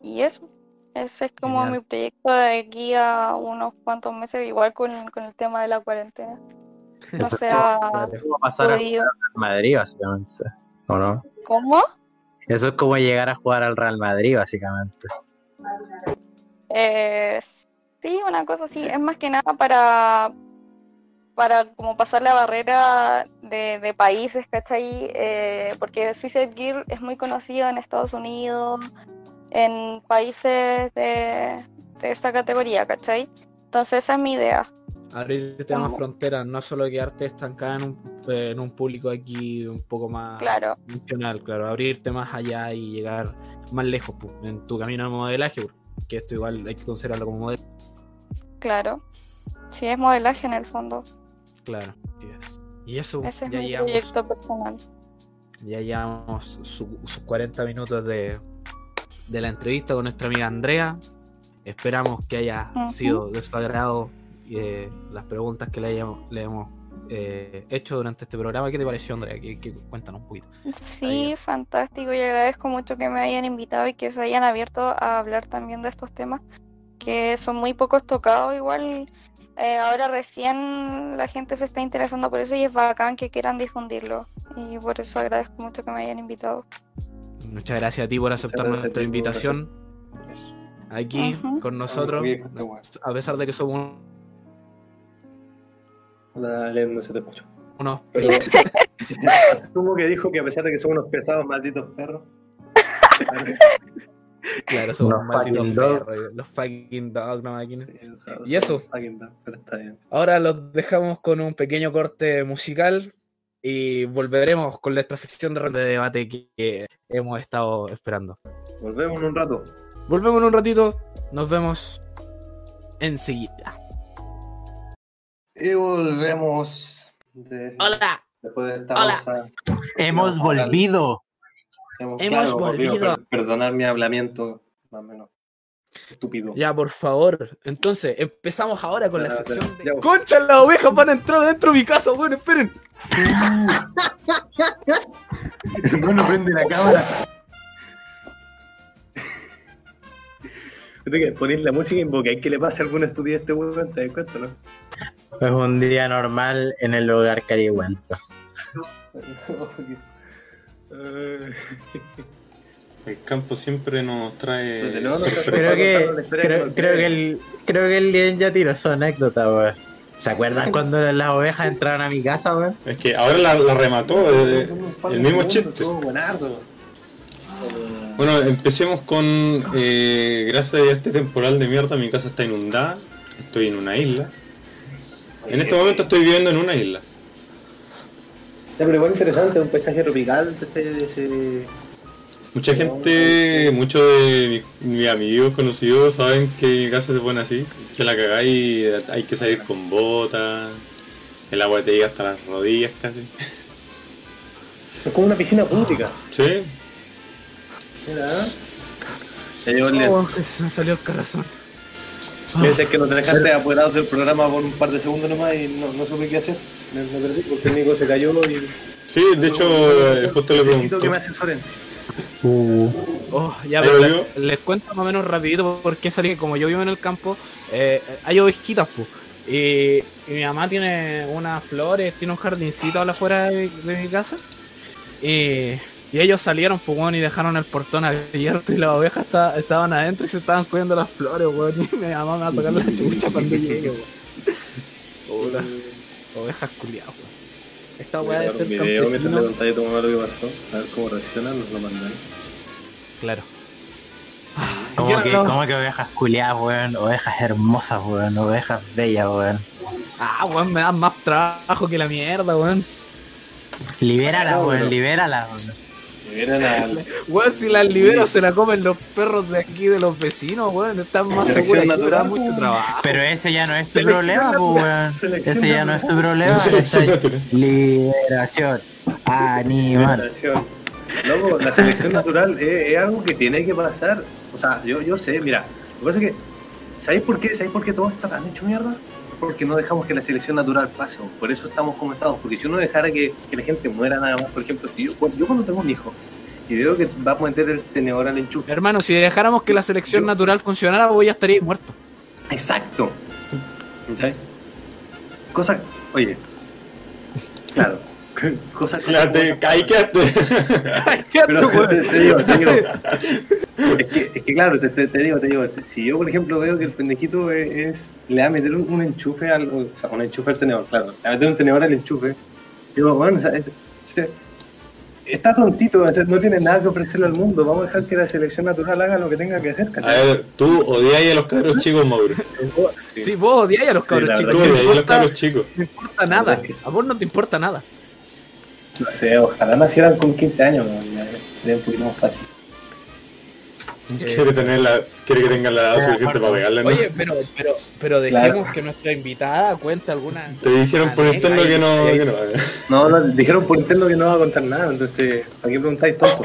y eso. Ese es como Genial. mi proyecto de aquí a unos cuantos meses, igual con, con el tema de la cuarentena. No se ha pasar a podido. Madrid, básicamente. ¿O no? ¿Cómo? Eso es como llegar a jugar al Real Madrid, básicamente. Eh, sí, una cosa así. Es más que nada para, para como pasar la barrera de, de países, ¿cachai? Eh, porque Suicide Gear es muy conocido en Estados Unidos, en países de, de esa categoría, ¿cachai? Entonces esa es mi idea. Abrirte más fronteras, no solo quedarte estancada en un, en un público aquí un poco más Claro, nacional, claro, abrirte más allá y llegar más lejos pu, en tu camino de modelaje, que esto igual hay que considerarlo como modelo, claro. Sí, es modelaje en el fondo. claro. es. Y eso, Ese es ya mi llevamos, proyecto personal. ya llevamos su- sus 40 minutos de, de la entrevista con nuestra amiga Andrea. Esperamos que haya sido de su agrado eh, las preguntas que le, hayamos- le hemos eh, hecho durante este programa. ¿Qué te pareció, Andrea? Que, que- cuéntanos un poquito. Sí, fantástico y agradezco mucho que me hayan invitado y que se hayan abierto a hablar también de estos temas que son muy pocos tocados. Igual eh, ahora recién la gente se está interesando por eso y es bacán que quieran difundirlo y por eso agradezco mucho que me hayan invitado. Muchas gracias a ti por aceptar nuestra invitación aquí con nosotros. A pesar de que somos Dale, no se te escuchó. unos Pero asumo que dijo que a pesar de que son unos pesados malditos perros. claro, somos Los malditos dog. perros, los fucking dog, no máquina. Sí, o sea, ¿Y eso? fucking dog, Pero está bien. Ahora los dejamos con un pequeño corte musical y volveremos con nuestra sección de ronda de debate que, que hemos estado esperando. Volvemos en un rato. Volvemos en un ratito, nos vemos enseguida. Y volvemos. de- Hola, Después de esta Hola. pausa. Hemos volvido. Hemos, Hemos claro, volvido, volvido. per- perdonar mi hablamiento, más o menos. Estúpido. ya por favor. Entonces, empezamos ahora con la Ya, sección ya, de... ¡Concha, las ovejas van a entrar dentro de mi casa! Bueno, esperen. Hermano, prende la cámara. Viste que ponéis la música y invocáis que le pase a alguna estupidez a este weón, te das cuenta, ¿no? Es un día normal en el hogar carigüento. El campo siempre nos trae trae sorpresas. Creo que, creo, que creo que el, creo que el Lien ya tiró su anécdota, weón. ¿Se acuerdan cuando las ovejas entraron a mi casa, weón? Es que ahora la, la remató eh, el mismo chiste. Bueno, empecemos con. eh, gracias a este temporal de mierda, mi casa está inundada. Estoy en una isla. En este momento estoy viviendo en una isla. Ya, pero igual interesante, un paisaje tropical. Este, ese... Mucha gente, muchos de mis, amigos conocidos saben que mi casa se pone así. Que la cagáis, hay que salir con botas. El agua te llega hasta las rodillas casi. Es como una piscina pública. ¿Sí? Mira. Oh, se me salió el corazón. Pensé que nos dejaste apoderados del programa por un par de segundos nomás y no, no supe qué hacer. Me, me perdí porque el Nico se cayó y. Sí, de hecho, eh, justo le Necesito preguntó. que me asesoren. Oh, ya, pero les, cuento más o menos rapidito por qué salí, como yo vivo en el campo, eh, hay ovejitas, pues. Y, y mi mamá tiene unas flores, tiene un jardincito a la afuera de, de mi casa. Y, y ellos salieron, pues, weón, y dejaron el portón abierto y las ovejas esta- estaban adentro y se estaban cuidando las flores, weón. Y mi mamá me va a sacar la chucha cuando llegue, weón. Ovejas culiadas, weón. Esta weá de ser video mientras le campesino. contáis a tu mamá lo que pasó. A ver cómo reacciona, nos lo mandan. Claro. ¿Cómo Yo que, no- cómo que ovejas culiadas, weón? Ovejas hermosas, weón. Ovejas bellas, weón. Ah, weón, me dan más trabajo que la mierda, weón. Libérala, No, weón, libérala, weón. Al. Weón, si las libero se la comen los perros de aquí de los vecinos, weón. Están más seguras que natural, mucho trabajo. Pero ese ya no es tu problema, weón. Ese ya no es tu problema. Liberación. Animal. Liberación. Loco, la selección natural es, es algo que tiene que pasar. O sea, yo, yo sé, mira, lo que pasa es que, ¿sabéis por qué? ¿Sabéis por qué todo está tan hecho mierda? Porque no dejamos que la selección natural pase, por eso estamos como estamos. Porque si uno dejara que, que la gente muera nada más, por ejemplo, si yo, cuando- yo cuando tengo un hijo y veo que va a meter el tenedor al enchufe. Hermano, si dejáramos que la selección Yo- natural funcionara, vos ya estaríais muerto. Exacto. ¿Cachai? Cosa. Oye. Claro. Cosa. Quédate, ahí quédate. Pero te, te digo, te digo. Es que, es que claro, te, te- te digo, te digo, si, si yo por ejemplo veo que el pendejito es, es- le va a meter un, un enchufe al, o sea, un enchufe al tenedor, claro, le va a meter un tenedor al enchufe, digo, bueno, o sea, es- es- está tontito, o sea, no tiene nada que ofrecerle al mundo, vamos a dejar que la selección natural haga lo que tenga que hacer, A ¿cachai? ver, tú odias a los cabros chicos, Mauro. Sí. Si vos odiáis a los cabros chicos, Tú no te odias a los importa, cabros chicos. no importa nada. A vos no te importa nada. No sé, ojalá nacieran con 15 años, sería un poquito más fácil. Quiere, tener la, quiere que tengan la edad suficiente para pegarle, ¿no? Oye, pero, pero, pero Claro. dejemos que nuestra invitada cuente alguna. Te dijeron por interno que no, que no. No, no, dijeron por interno que no va a contar nada, entonces, ¿para qué preguntáis tonto?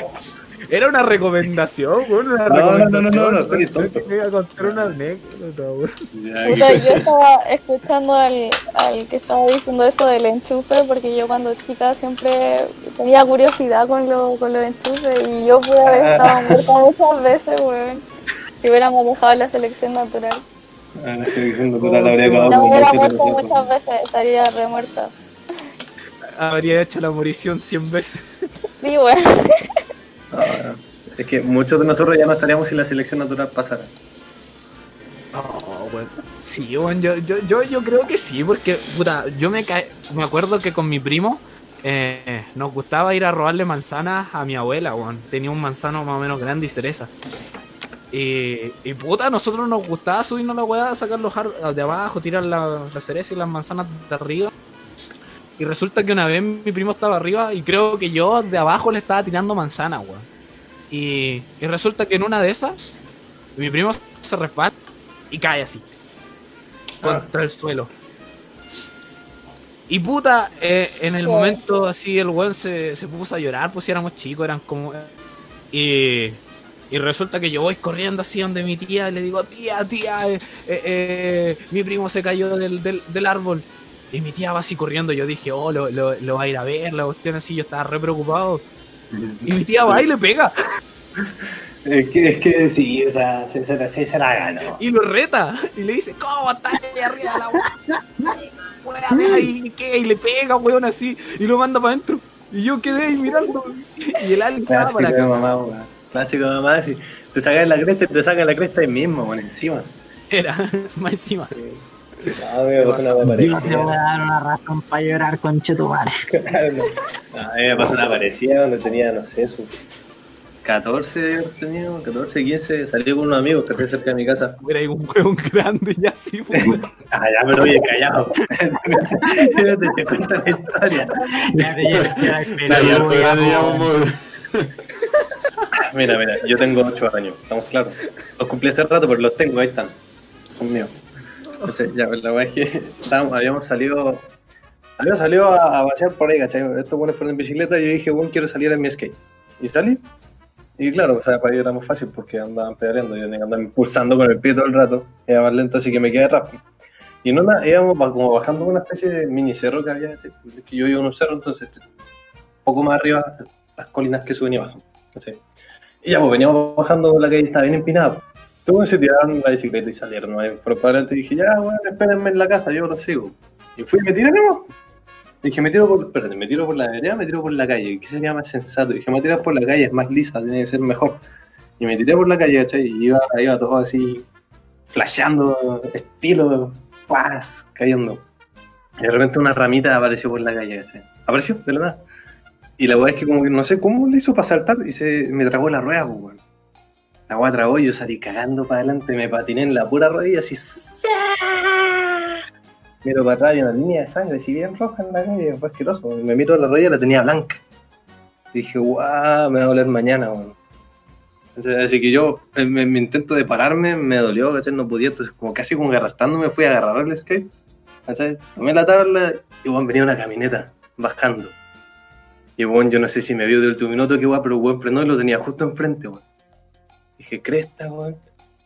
Era una recomendación, weón, una No, no, no, no, no, no, tonto. Me iba a contar una anécdota, weón. Yo estaba escuchando al, al que estaba diciendo eso del enchufe, porque yo cuando chica siempre tenía curiosidad con, lo, con los enchufes y yo pude haber estado muerta muchas veces, weón. Si hubiéramos dejado la selección natural. Ah, la selección natural habría acabado No con hubiera muerto muchas veces, estaría re muerta. Habría hecho la morición 100 veces. Sí, weón. Ah, es que muchos de nosotros ya no estaríamos si la selección natural pasara. Oh, weón. Sí, weón, yo, yo, yo, yo creo que sí, porque, puta, yo me, cae, me acuerdo que con mi primo eh, nos gustaba ir a robarle manzanas a mi abuela, weón. Tenía un manzano más o menos grande y cereza. Y, puta, a nosotros nos gustaba subirnos la weá, sacar los de abajo, tirar la, la cereza y las manzanas de arriba. Y resulta que una vez mi primo estaba arriba y creo que yo de abajo le estaba tirando manzanas, weón. Y, y resulta que en una de esas, mi primo se resbala y cae así. Contra el suelo. Y puta, eh, en el momento así el weón se, se puso a llorar, pues si éramos chicos, eran como... Y, y resulta que yo voy corriendo así donde mi tía y le digo, tía, tía, eh, eh, eh, mi primo se cayó del, del, del árbol. Y mi tía va así corriendo, yo dije, oh, lo, lo, lo va a ir a ver, la cuestión así, yo estaba re preocupado. Y mi tía va y le pega, Es que, es que sí, o sea, se, se, se, se la ganó. y lo reta, y le dice, ¿cómo estás ahí arriba de la weá? ¿Y qué? Y le pega, weón, así, y lo manda para adentro. Y yo quedé ahí mirando, y el estaba Clásico para acá. mamá, weón. Clásico de mamá, si te sacas la cresta y te sacas la cresta ahí mismo, weón, encima. Era, más encima. Ah, me pasó una Dios te parecida. voy a dar una razón para llorar, conchetumare. A mí me pasó una parecida donde tenía, no sé, su 14 de haber tenido, 14, 15, salí con unos amigos que estoy cerca de mi casa. Era un weón grande y así, pues. Ah, ya, pero oye, callado. te, te cuento la historia. Ya te llevas ya ya, ya. Mira, mira, yo tengo 8 años, estamos claros. Los cumplí hace rato, pero los tengo, ahí están. Son míos. Ya, la verdad es que estábamos- habíamos salido. Habíamos salido a, a pasear por ahí, ¿cachai? Estos buenos fueron en bicicleta y yo dije, bueno, quiero salir en mi skate. Y salí. Y claro, o sea, para ellos era más fácil porque andaban pedaleando, yo tenía que andar impulsando con el pie todo el rato, era más lento, así que me quedé rápido. Y en una, íbamos ba- como bajando una especie de mini cerro que había, ¿cachai? Es que yo iba en un cerro, entonces, un poco más arriba, las colinas que suben y bajan. Y ya, pues veníamos bajando la calle, estaba bien empinada. Todos se tiraron la bicicleta y salieron. ¿no? Fueron para adelante dije, ya, bueno, espérenme en la casa, yo los sigo. Y fui y me tiré, ¿no? Dije, me tiro por, espérate, me tiro por la vereda, me tiro por la calle. ¿Qué sería más sensato? Dije, me voy a tirar por la calle, es más lisa, tiene que ser mejor. Y me tiré por la calle, ¿cachai? Y iba, iba todo así, flasheando, estilo, ¡fas! cayendo. Y de repente una ramita apareció por la calle, ¿cachai? Apareció, de nada. Y la weá es que como que no sé cómo le hizo para saltar y se me tragó la rueda, pues, weón. La y yo salí cagando para adelante, me patiné en la pura rodilla así. Miro para atrás y una línea de sangre, si bien roja en la calle, fue asqueroso. Y me miro a la rodilla la tenía blanca. dije, guau, me va a doler mañana. Entonces, Así que yo, en mi, intento de pararme, me dolió, ¿cachai? No podía, entonces como casi como arrastrándome fui a agarrar el skate, ¿cachai? Tomé la tabla y bueno, venía una camioneta bajando. Y bueno, yo no sé si me vio de último minuto que guay, pero weón frenó y lo tenía justo enfrente, weón. Dije, cresta, weón.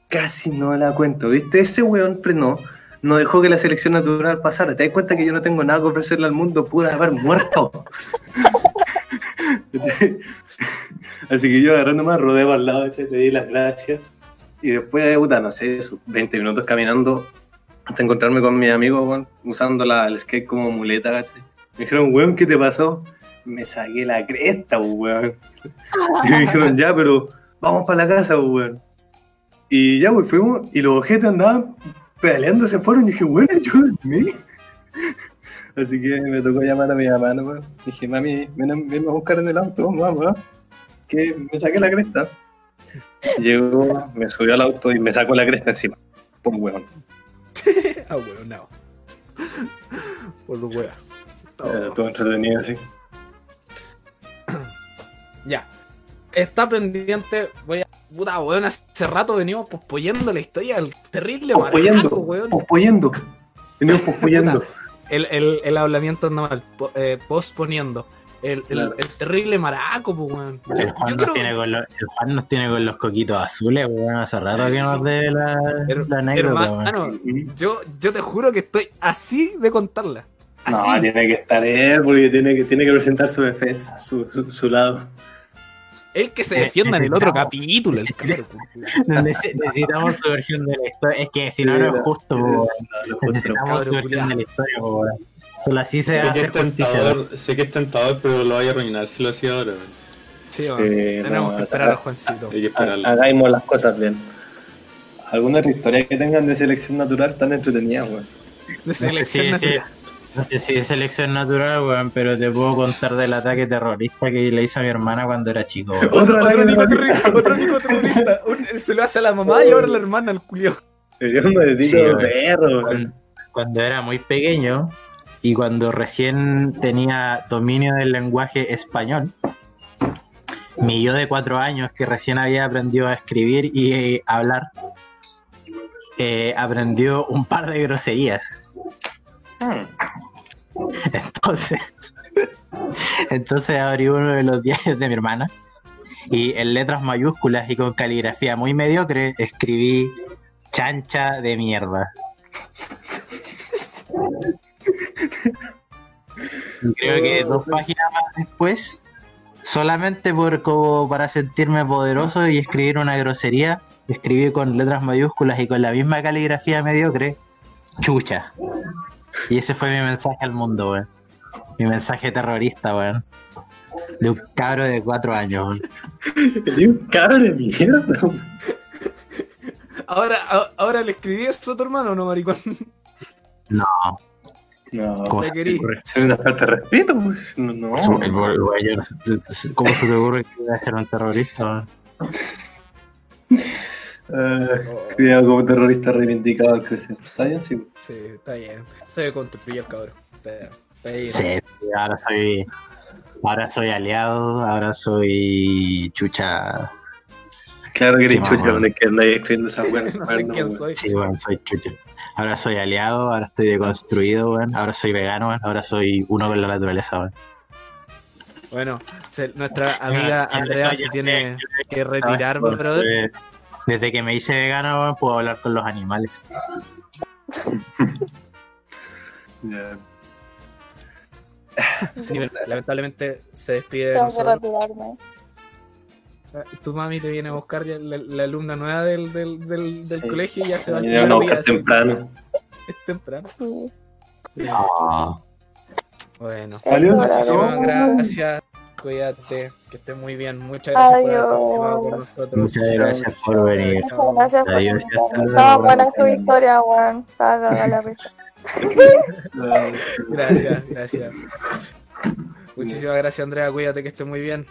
Casi no la cuento, ¿viste? Ese weón frenó, no dejó que la selección natural pasara. ¿Te das cuenta que yo no tengo nada que ofrecerle al mundo? Pude haber muerto. Así que yo agarré nomás, rodé para el lado, le di las gracias. Y después de, puta, no sé, sus 20 minutos caminando hasta encontrarme con mis amigos, weón, usando el skate como muleta, ¿cachai? Me dijeron, weón, ¿qué te pasó? Me saqué la cresta, weón. Y me dijeron, ya, pero vamos para la casa, weón. Y ya, weón, fuimos, y los ojetes andaban pedaleando, se fueron, y dije, weón, ayúdenme. Así que me tocó llamar a mi mamá, ¿no, weón? Dije, mami, ven, ven a buscar en el auto, mamá, que me saqué la cresta. Llegó, me subió al auto y me sacó la cresta encima. Por weón. ah, weón, no. Por lo weón. Eh, todo entretenido así. Ya. Está pendiente. Voy a. Puta, weón, hace rato venimos pospoyendo la historia del terrible Pospoyendo, maraco, weón. pospoyendo. Venimos pospoyendo. El, el, el hablamiento normal, po- eh, posponiendo. El, el, Claro. el terrible maraco, pues, weón. El Juan, nos creo- tiene con los, el Juan nos tiene con los coquitos azules, weón. Hace rato que nos debe la, Her- la anécdota, weón. hermano, yo, yo te juro que estoy así de contarla. No, tiene que estar él porque tiene que, tiene que presentar su defensa, su, su, su lado. El que se Eh, defienda en el otro capítulo. El Necesitamos su versión de la historia. Es que si no, no es justo, po. Necesitamos su versión de la historia, po. Solo así se Sé que, hace es tentador, sé que es tentador, pero lo vaya a arruinar si lo hacía ahora. Sí, Sí. Tenemos no, que esperar a Juancito. Hay que esperarlo. Hagamos las cosas bien. ¿Alguna otra historia que tengan de selección natural tan entretenida, weón? De selección Sí, sí. No sé si es selección natural, weón, pero te puedo contar del ataque terrorista que le hizo a mi hermana cuando era chico, weón. Otro Otro Nico terrorista. otro Nico terrorista. Un- Se lo hace a la mamá y ahora la hermana al culio. Sería un maldito Sí, weón. perro, weón. Cuando, cuando era muy pequeño y cuando recién tenía dominio del lenguaje español, mi yo de cuatro años que recién había aprendido a escribir y eh, hablar, eh, aprendió un par de groserías. Hmm. Entonces, entonces abrí uno de los diarios de mi hermana y en letras mayúsculas y con caligrafía muy mediocre escribí chancha de mierda. Creo que dos páginas más después, solamente por como para sentirme poderoso y escribir una grosería, escribí con letras mayúsculas y con la misma caligrafía mediocre, chucha. Y ese fue mi mensaje al mundo, weón. Mi mensaje terrorista, weón. De un cabro de cuatro años, weón. Sería un cabro de mierda. Ahora, ahora le escribí eso a tu hermano, ¿no, maricón? No, No, de respeto, pues. No, ¿Cómo se te ocurre que iba a ser un terrorista, weón? Eh, cuidado como terrorista reivindicado al crecer. ¿Está bien? Sí. Sí, está bien. Se construyó el cabrón. Está, está bien. Sí, ahora soy. Ahora soy aliado, ahora soy chucha. Claro que eres Sí, chucha, que andáis escribiendo esas weas. No sé quién soy. Sí, weón, soy chucha. Ahora soy aliado, ahora estoy deconstruido, weón. Ahora soy vegano, weón. Ahora soy uno con la naturaleza, weón. Bueno, se- nuestra amiga Andrea ya, se tiene que retirar, brother. Desde que me hice vegano, puedo hablar con los animales. Lamentablemente se despide de Tengo que retirarme. Tu mami te viene a buscar, ya la, la alumna nueva del, del, del, del Sí. colegio y ya se va a a buscar temprano. Es temprano. Sí. Ah, Bueno, Eso, muchísimas bravo. gracias. Cuídate, que estés muy bien. Muchas gracias por haber participado con Adiós. nosotros. muchas gracias por venir. Muchas gracias por Adiós, luego. Estaba buena su historia, weón. Estaba cagada la risa. Gracias, gracias. Muchísimas gracias, Andrea. Cuídate, que estés muy bien.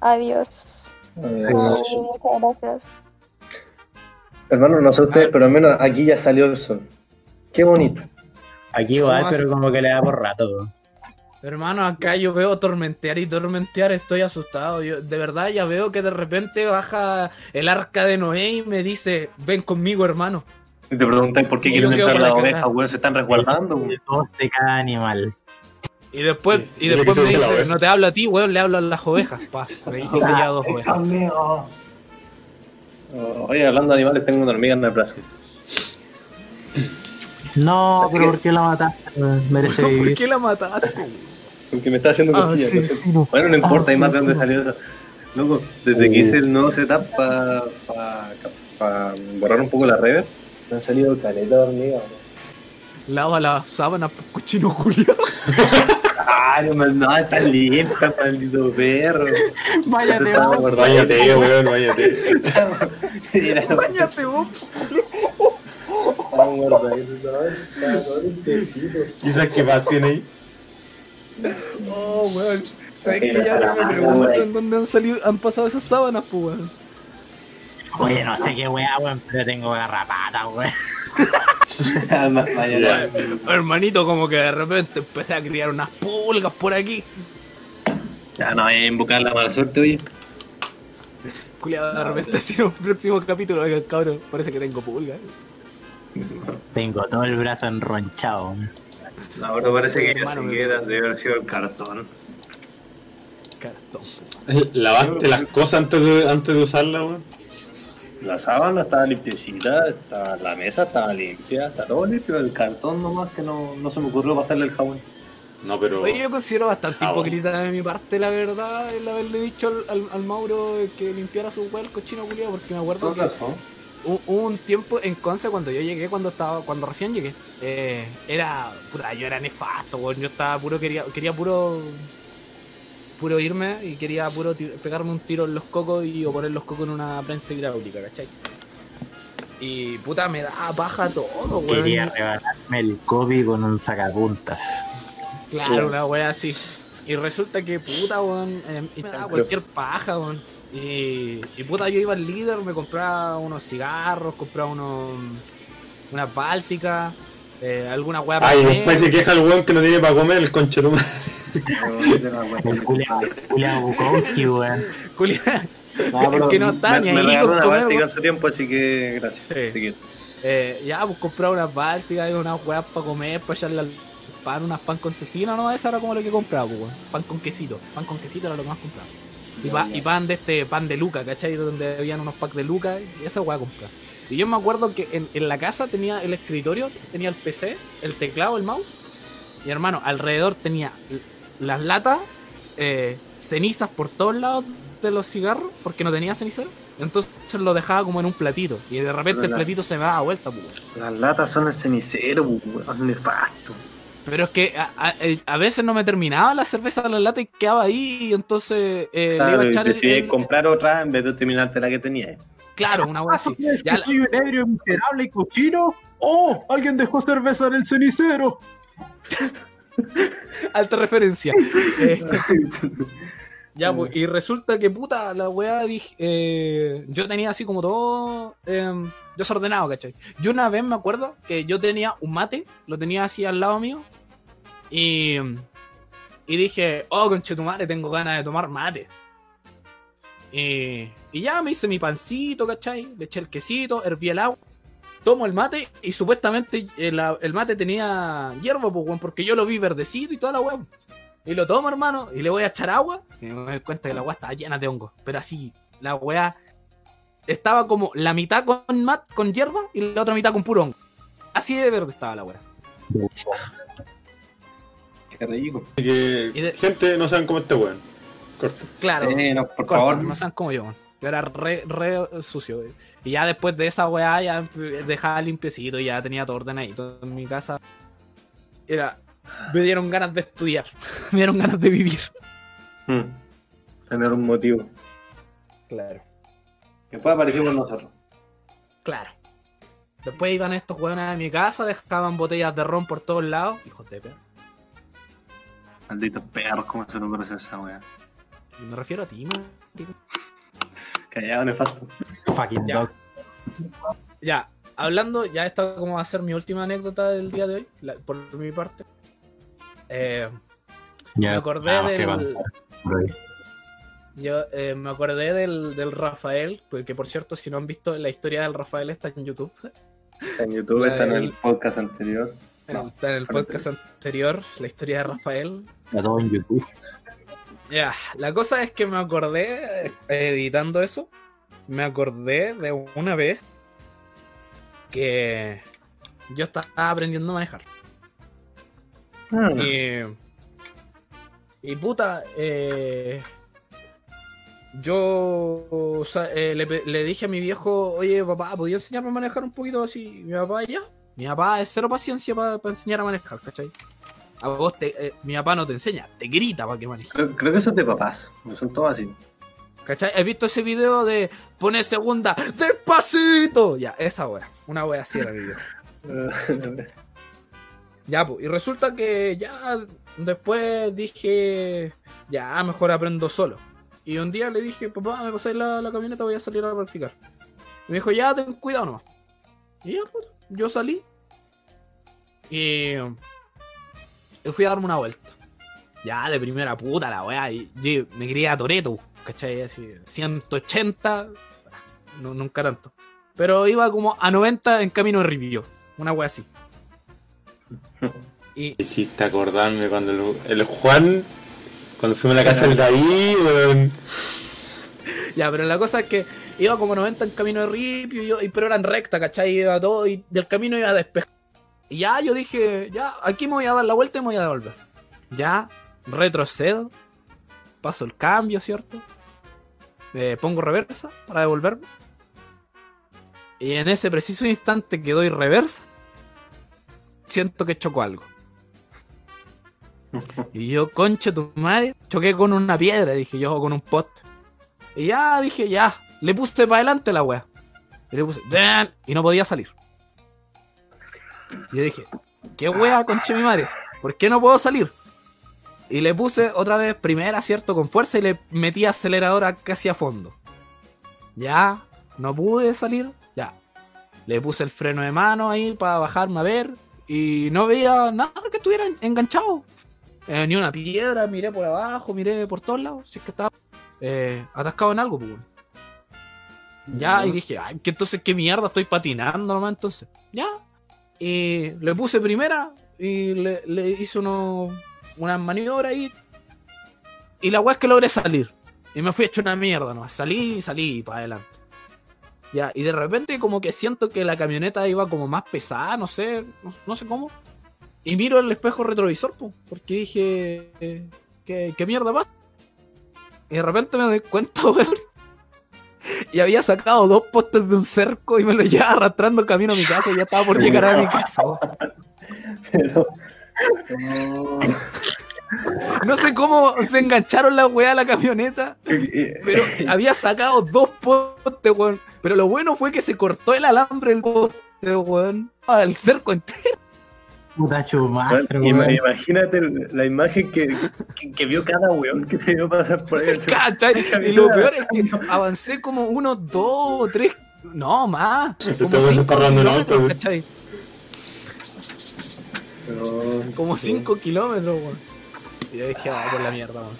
Adiós. Ay, muchas gracias. hermano, no sé ustedes, pero al menos aquí ya salió el sol. Qué bonito. Aquí igual, pero como que le da por rato. Hermano, acá yo veo tormentear y tormentear, estoy asustado. Yo, de verdad, ya veo que de repente baja el arca de Noé y me dice, ven conmigo, hermano. Y te preguntáis por qué Y quieren entrar las la ovejas, weón, se están resguardando, De cada animal. Y después, y Y de después me dice, no te hablo a ti, weón, le hablo a las ovejas. Pa, me dice ya dos ovejas. Oh, Oye, hablando de animales, tengo una hormiga en el brazo. No, pero ¿por qué la mataste? Merece ¿Por vivir. qué la mataste? Porque me está haciendo Ah, cosquillas. sí, no sé. sí, no. Bueno, no importa, Ah, hay más de dónde salió eso. Loco, desde que hice el nuevo setup para borrar un poco la reverb, me han salido caleta de hormigas. Lava las sábanas, pues, cochino culiao. Ah, no, está limpia, maldito perro. Váyate, vos. Váyate, weón, váyate. Bañate vos. estaba guardadito, ¿sabes? Estaba todo limpiecito. ¿Y sabes qué más tiene ahí? Oh, weón. ¿Sabes que ya no me preguntan dónde han salido, han pasado esas sábanas, pues, weón? Oye, no sé qué weá, weón, pero tengo garrapata, weón. Hermanito, como que de repente empecé a criar unas pulgas por aquí. Ya no voy a invocar la mala suerte, oye. Culiado, de No, repente, si en un próximo capítulo, oiga, cabrón, parece que tengo pulgas. Tengo todo el brazo enronchado. Ahora parece que me- queda, debe haber sido el cartón. Cartón. ¿Lavaste las cosas antes de, antes de usarla, weón? La sábana estaba limpiecita, estaba, la mesa estaba limpia, está todo limpio, el cartón nomás que no, no se me ocurrió pasarle el jabón. No, pero. Oye, yo considero bastante bueno. hipócrita de mi parte, la verdad, el haberle dicho al, al, al Mauro que limpiara su hueá el cochino culiado, porque me acuerdo que hubo un tiempo en Conce cuando yo llegué, cuando estaba, cuando recién llegué, eh, era, puta, yo era nefasto, weón, yo estaba puro, quería, quería puro, puro irme y quería puro pegarme un tiro en los cocos y o poner los cocos en una prensa hidráulica, ¿cachai? Y puta, me da paja todo, weón. Quería rebalarme el Kobe con un sacapuntas. Claro, una wea así. Y resulta que puta, weón, eh, me daba cualquier paja, weón. Y, y puta, yo iba al líder, me compraba unos cigarros, compraba unos unas bálticas, eh, alguna wea Ay, comer. después se queja el weón que no tiene para comer el culiao culiao Bukowski, weón. No, que no está ni me, me ahí regaló con una báltica su tiempo, así que gracias. Sí. Eh, ya, pues compraba unas bálticas y unas weas para comer, para echarle al pan, unas pan con cecina, ¿no? Eso era como lo que compraba, pues, weón. Pan con quesito. Pan con quesito era lo que más compraba. Y, pa- y pan de este pan de Luca, ¿cachai? Donde habían unos packs de Luca y esa weá comprar. Y yo me acuerdo que en, en la casa tenía el escritorio, tenía el PC, el teclado, el mouse. Y hermano, alrededor tenía las latas, eh, cenizas por todos lados de los cigarros, porque no tenía cenicero. Entonces lo dejaba como en un platito. Y de repente el platito se me daba vuelta, pues. Las latas son el cenicero, weón, nefasto. Pero es que a, a- a veces no me terminaba la cerveza de la lata y quedaba ahí. Y entonces eh, le iba a echar el, decidí el- comprar otra en vez de terminarte la que tenía. Claro, una weá así. ¿Es Ya que la- soy un ebrio miserable y cochino? ¡Oh! Alguien dejó cerveza en el cenicero. Alta referencia. Eh, ya, pues, y resulta que puta, la weá dije. eh, yo tenía así como todo eh, desordenado, ¿cachai? Yo una vez me acuerdo que yo tenía un mate, lo tenía así al lado mío. Y, y dije, oh, conchetumare, tengo ganas de tomar mate. Y, y ya me hice mi pancito, ¿cachai? Le eché el quesito, herví el agua. Tomo el mate y supuestamente el, el mate tenía hierba, pues, porque yo lo vi verdecito y toda la weá. Y lo tomo, hermano, y le voy a echar agua. Y me doy cuenta que la weá estaba llena de hongos. Pero así, la weá estaba como la mitad con mat, con hierba y la otra mitad con puro hongo. Así de verde estaba la weá. Qué rico. Así que, de- gente, no saben cómo este weón. Corto. Claro. Eh, no, por corto, favor. no sean como yo, weón. Yo era re, re sucio. Y ya después de esa weá, ya dejaba limpiecito y ya tenía todo ordenadito en mi casa. Era. Me dieron ganas de estudiar. me dieron ganas de vivir. Hmm. Tener un motivo. Claro. Después aparecimos nosotros. Claro. Después iban estos weones a mi casa, dejaban botellas de ron por todos lados. Hijos de perro. Malditos perros, ¿cómo se nos esa wea? Y me refiero a ti, man. Callado, nefasto. Fucking Ya. dog. Ya, hablando, ya esta como va a ser mi última anécdota del día de hoy, la- por mi parte. Eh, me acordé del. Yo eh, me acordé del, del Rafael, porque por cierto, si no han visto la historia del Rafael está en YouTube. Está en YouTube, La está en el podcast anterior. No, está en el podcast anterior, la historia de Rafael. Está todo en YouTube. Ya, la cosa es que me acordé, editando eso, me acordé de una vez que yo estaba aprendiendo a manejar. Ah, Y, y puta, eh, yo o sea, eh, le, le dije a mi viejo, oye papá, ¿podía enseñarme a manejar un poquito así? Mi papá ya. Mi papá es cero paciencia para enseñar a manejar, ¿cachai? A vos te, eh, mi papá no te enseña, te grita para que manejes. Creo, creo que eso es de papás. No son todos así. ¿Cachai? ¿Has visto ese video de pone segunda, despacito? Ya, esa wea. Una wea así era mi viejo. Ya, pues, y resulta que ya después dije, ya, mejor aprendo solo. Y un día le dije, papá, me pasáis la, la camioneta, voy a salir a practicar. Y me dijo, ya, ten cuidado nomás. Y ya, pues, yo salí. Y, y fui a darme una vuelta. Ya, de primera puta la weá. Me quería Toreto, ¿cachai? Así, 180, no, nunca tanto. Pero iba como a 90 en camino de Ripio. Una weá así. Y Hiciste acordarme cuando el, el Juan, cuando fuimos a la casa del David. Ya, pero la cosa es que iba como 90 en camino de ripio, y yo, y- pero era en recta, ¿cachai? Iba todo y del camino iba a despejar. Y ya yo dije, ya, aquí me voy a dar la vuelta y me voy a devolver. Ya, retrocedo, paso el cambio, ¿cierto? Eh, pongo reversa para devolverme. Y en ese preciso instante que doy reversa, siento que choco algo. Y yo, concha tu madre, choqué con una piedra, dije yo, o con un poste. Y ya dije, ya, le puse para adelante la wea. Y le puse, "Dan", y no podía salir. Y yo dije, ¿qué wea, conche mi madre? ¿Por qué no puedo salir? Y le puse otra vez primera, cierto, con fuerza y le metí aceleradora casi a fondo. Ya, no pude salir, ya. Le puse el freno de mano ahí para bajarme a ver y no veía nada que estuviera enganchado. Eh, ni una piedra, miré por abajo, miré por todos lados, si es que estaba eh, atascado en algo, pues. Ya, y dije, ay, que entonces qué mierda, estoy patinando nomás entonces. Ya. Y le puse primera y le, le hice uno, unas maniobras ahí. Y la weá es que logré salir. Y me fui hecho una mierda nomás. Salí y salí para adelante. Ya, y de repente como que siento que la camioneta iba como más pesada, no sé, no, no sé cómo. Y miro el espejo retrovisor, po, porque dije, eh, ¿qué, ¿qué mierda pasa? Y de repente me doy cuenta, weón. Y había sacado dos postes de un cerco y me lo llevaba arrastrando camino a mi casa y ya estaba por llegar a mi casa. Pero. No sé cómo se engancharon la weá a la camioneta, pero había sacado dos postes, weón. Pero lo bueno fue que se cortó el alambre del poste, weón. Al cerco entero. Puta chumadre, weón. Imagínate la imagen que, que, que vio cada weón que te vio pasar por ahí. ¿Cachai? Y lo peor es que avancé como uno, dos, tres, no más. Como Este weón se cinco está robando un kilómetros, auto, weón. ¿cachai? No, Como sí. 5 kilómetros, weón. Y yo dije, ah, por la mierda, weón.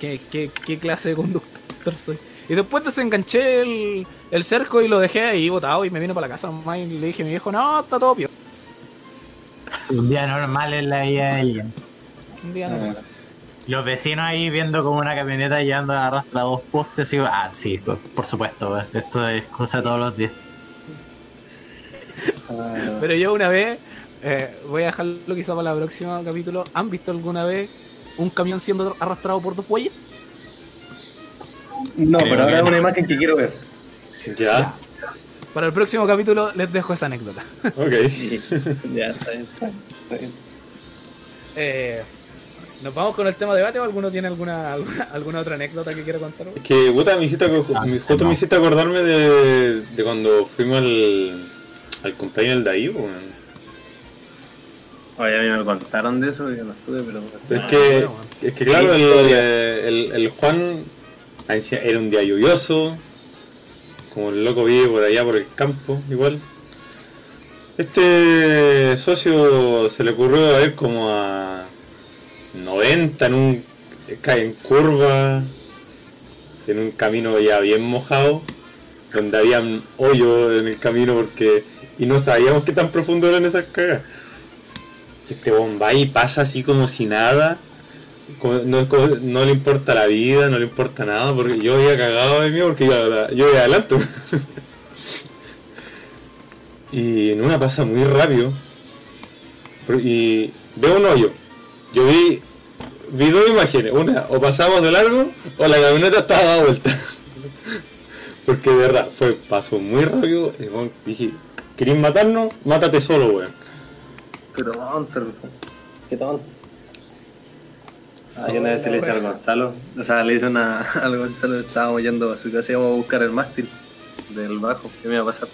¿Qué, qué, qué clase de conductor soy? Y después desenganché el, el cerco y lo dejé ahí botado y me vino para la casa nomás y le dije a mi viejo, no, está todo pio. Un día normal en la vida de alguien. Un día no. Los vecinos ahí viendo como una camioneta llevando arrastra dos postes y ah, sí, pues, por supuesto, pues, esto es cosa de todos los días. Pero yo una vez, eh, voy a dejarlo quizá para el próximo capítulo, ¿han visto alguna vez un camión siendo arrastrado por dos bueyes? No, Creo pero ahora es una imagen que quiero ver. Ya, Para el próximo capítulo les dejo esa anécdota. ok. ya, está bien, está bien, está bien. Eh, ¿Nos vamos con el tema de debate o alguno tiene alguna, alguna, alguna otra anécdota que quiera contar? Es que, puta, me hiciste, Ah, me- justo no. me hiciste acordarme de, de cuando fuimos al, al cumpleaños del Daí, weón. Oye, a mí me contaron de eso, yo no estuve, pero. Es Ah, que, bueno. es que claro, el, Historia. el, el Juan era un día lluvioso, como el loco vive por allá por el campo, igual. Este socio se le ocurrió a ir como a 90 en un cae en curva, en un camino ya bien mojado, donde había hoyo en el camino porque y no sabíamos qué tan profundo eran esas cagas. Este bomba y pasa así como si nada. no, le importa la vida, no le importa nada, porque yo había cagado de miedo porque iba, yo iba adelante. y en una pasa muy rápido. Y veo un hoyo. Yo vi vi dos imágenes. Una, o pasamos de largo o la camioneta estaba dada vuelta. Porque de verdad, fue, pasó muy rápido. Y dije, ¿querés matarnos? Mátate solo, weón. Pero tonto, qué tonto. Ah, yo una vez se le eché al Gonzalo, o sea, le hice una, al Gonzalo, estábamos yendo a su casa, íbamos a buscar el mástil del bajo, que me iba a pasar.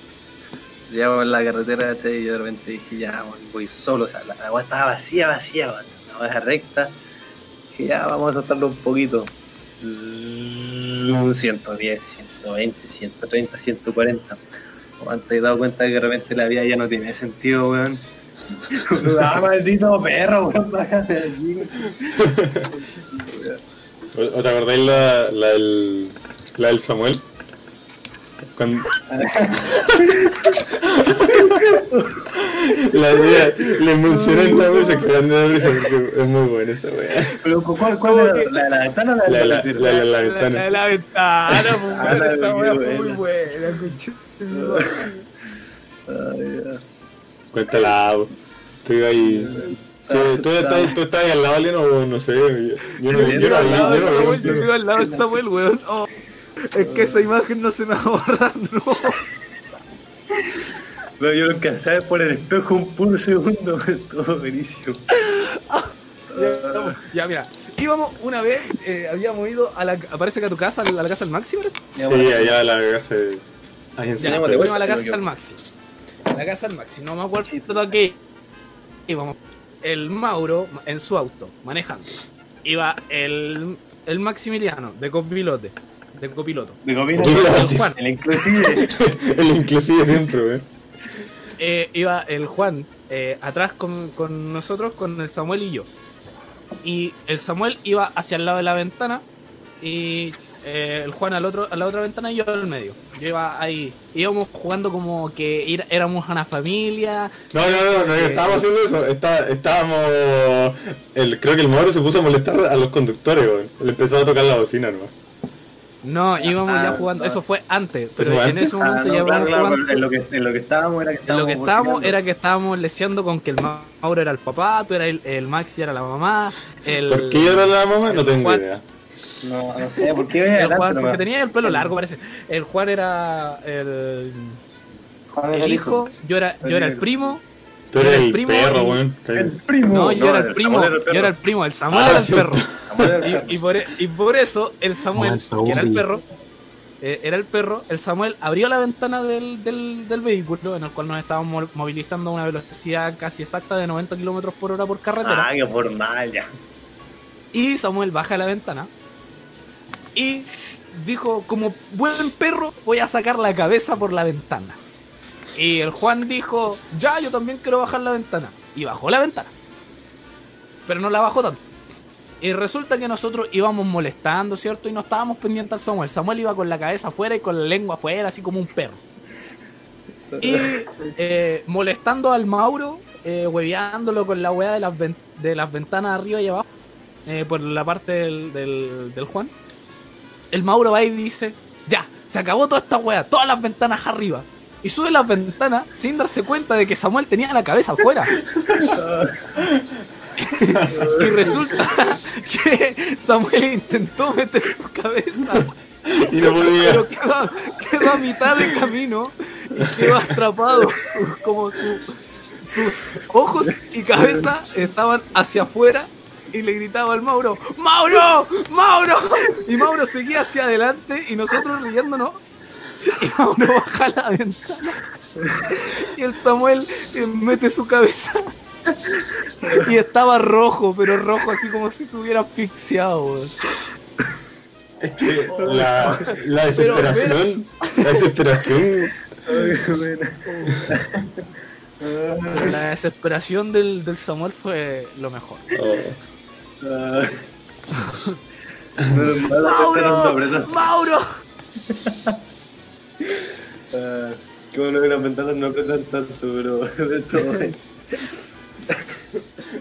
Llegamos en la carretera, y yo de repente dije, ya, voy solo, o sea, la agua estaba vacía, vacía, la agua recta. Dije, ya, vamos a soltarlo un poquito. Un 110, 120, 130, 140. Weón, te he dado cuenta que de repente la vida ya no tiene sentido, weón. Ah, maldito perro, weón, bájame de aquí. ¿O o te acordáis la, la, del, la del Samuel? Cuando... la wea, le mencioné en la mesa que van de risa porque es muy buena esa wea. Pero, ¿cuál, cuál era? ¿La de la ventana o la La, de la, la la, la, la La, ventana. la, la ventana, pues, Ah, esa wea fue muy buena. Cuéntala, ibas ahí. ¿Tú, tú, estás, ¿Tú estás ahí al lado, Lino, o no sé? Yo, yo no, Yo al lado yo iba al lado del Samuel, weón. Oh, es que esa imagen no se me va a borrar, no. No, yo lo alcancé a ver por el espejo un puro segundo, todo buenísimo. Ya, mira, íbamos una vez, eh, habíamos ido a la, parece que a tu casa, a la casa del Maxi, ¿verdad? Sí, allá a la casa de... Ahí en Ya, de vuelta, a la casa del Maxi. A la casa del Maxi, no me acuerdo de qué. Íbamos el Mauro en su auto, manejando. Iba el, el Maximiliano de copilote, de copiloto. De Sí, El Juan, el inclusive. El inclusive siempre, eh, iba el Juan eh, atrás con, con nosotros, con el Samuel y yo. Y el Samuel iba hacia el lado de la ventana y eh, el Juan al otro, a la otra ventana y yo al medio. Yo iba ahí, íbamos jugando como que ir- éramos una familia. No, no, no, no, Eh, estábamos haciendo eso. Está, estábamos. El, creo que el Mauro se puso a molestar a los conductores, weón. Le empezó a tocar la bocina, ¿no? No, íbamos ah, ya jugando, no. eso fue antes, pero fue en antes? ese momento Ah, no, ya claro, jugando. en, lo que, en lo que estábamos era que En estábamos. lo que estábamos era que estábamos leseando con que el Mauro era el papá, tú eras el, el Maxi era la mamá, el, ¿Por qué yo era la mamá? No tengo Juan- idea. No, no sé, ¿por qué iba El adelante Juan, porque tenía el pelo largo, parece. El Juan era el, Juan era el hijo, yo era, yo era el primo. Tú eres era el, el primo perro, weón. El primo. No, yo era el primo, yo era el primo, el Samuel Ah, era el cierto. perro. Y, y por, e- y por eso el Samuel, Ah, que era el perro, eh, era el perro, el Samuel abrió la ventana del, del, del vehículo en el cual nos estábamos mo- movilizando a una velocidad casi exacta de 90 kilómetros por hora por carretera. Ah, qué formal ya. Y Samuel baja la ventana y dijo, como buen perro, voy a sacar la cabeza por la ventana. Y el Juan dijo, ya, yo también quiero bajar la ventana. Y bajó la ventana. Pero no la bajó tanto. Y resulta que nosotros íbamos molestando, ¿cierto? Y no estábamos pendientes al Samuel. Samuel iba con la cabeza afuera y con la lengua afuera, así como un perro. Y eh, molestando al Mauro, eh, hueveándolo con la weá de las, de las ventanas arriba y abajo, eh, por la parte del, del Juan. El Mauro va y dice, ya, se acabó toda esta weá, todas las ventanas arriba. Y sube las ventanas sin darse cuenta de que Samuel tenía la cabeza afuera. y resulta que Samuel intentó meter su cabeza Y no podía. pero quedó, quedó a mitad de camino y quedó atrapado. Su- como su- sus ojos y cabeza estaban hacia afuera y le gritaba al Mauro: ¡Mauro! ¡Mauro! Y Mauro seguía hacia adelante y nosotros riéndonos. Y Mauro baja la ventana y el Samuel eh, mete su cabeza y estaba rojo, pero rojo así como si estuviera asfixiado. Es que la, la desesperación. La desesperación. La desesperación del, del Samuel fue lo mejor. Oh. ¡Mauro! doble, ¿no? ¡Mauro! Ah, Qué bueno que las ventanas no apretan tanto, pero de todo.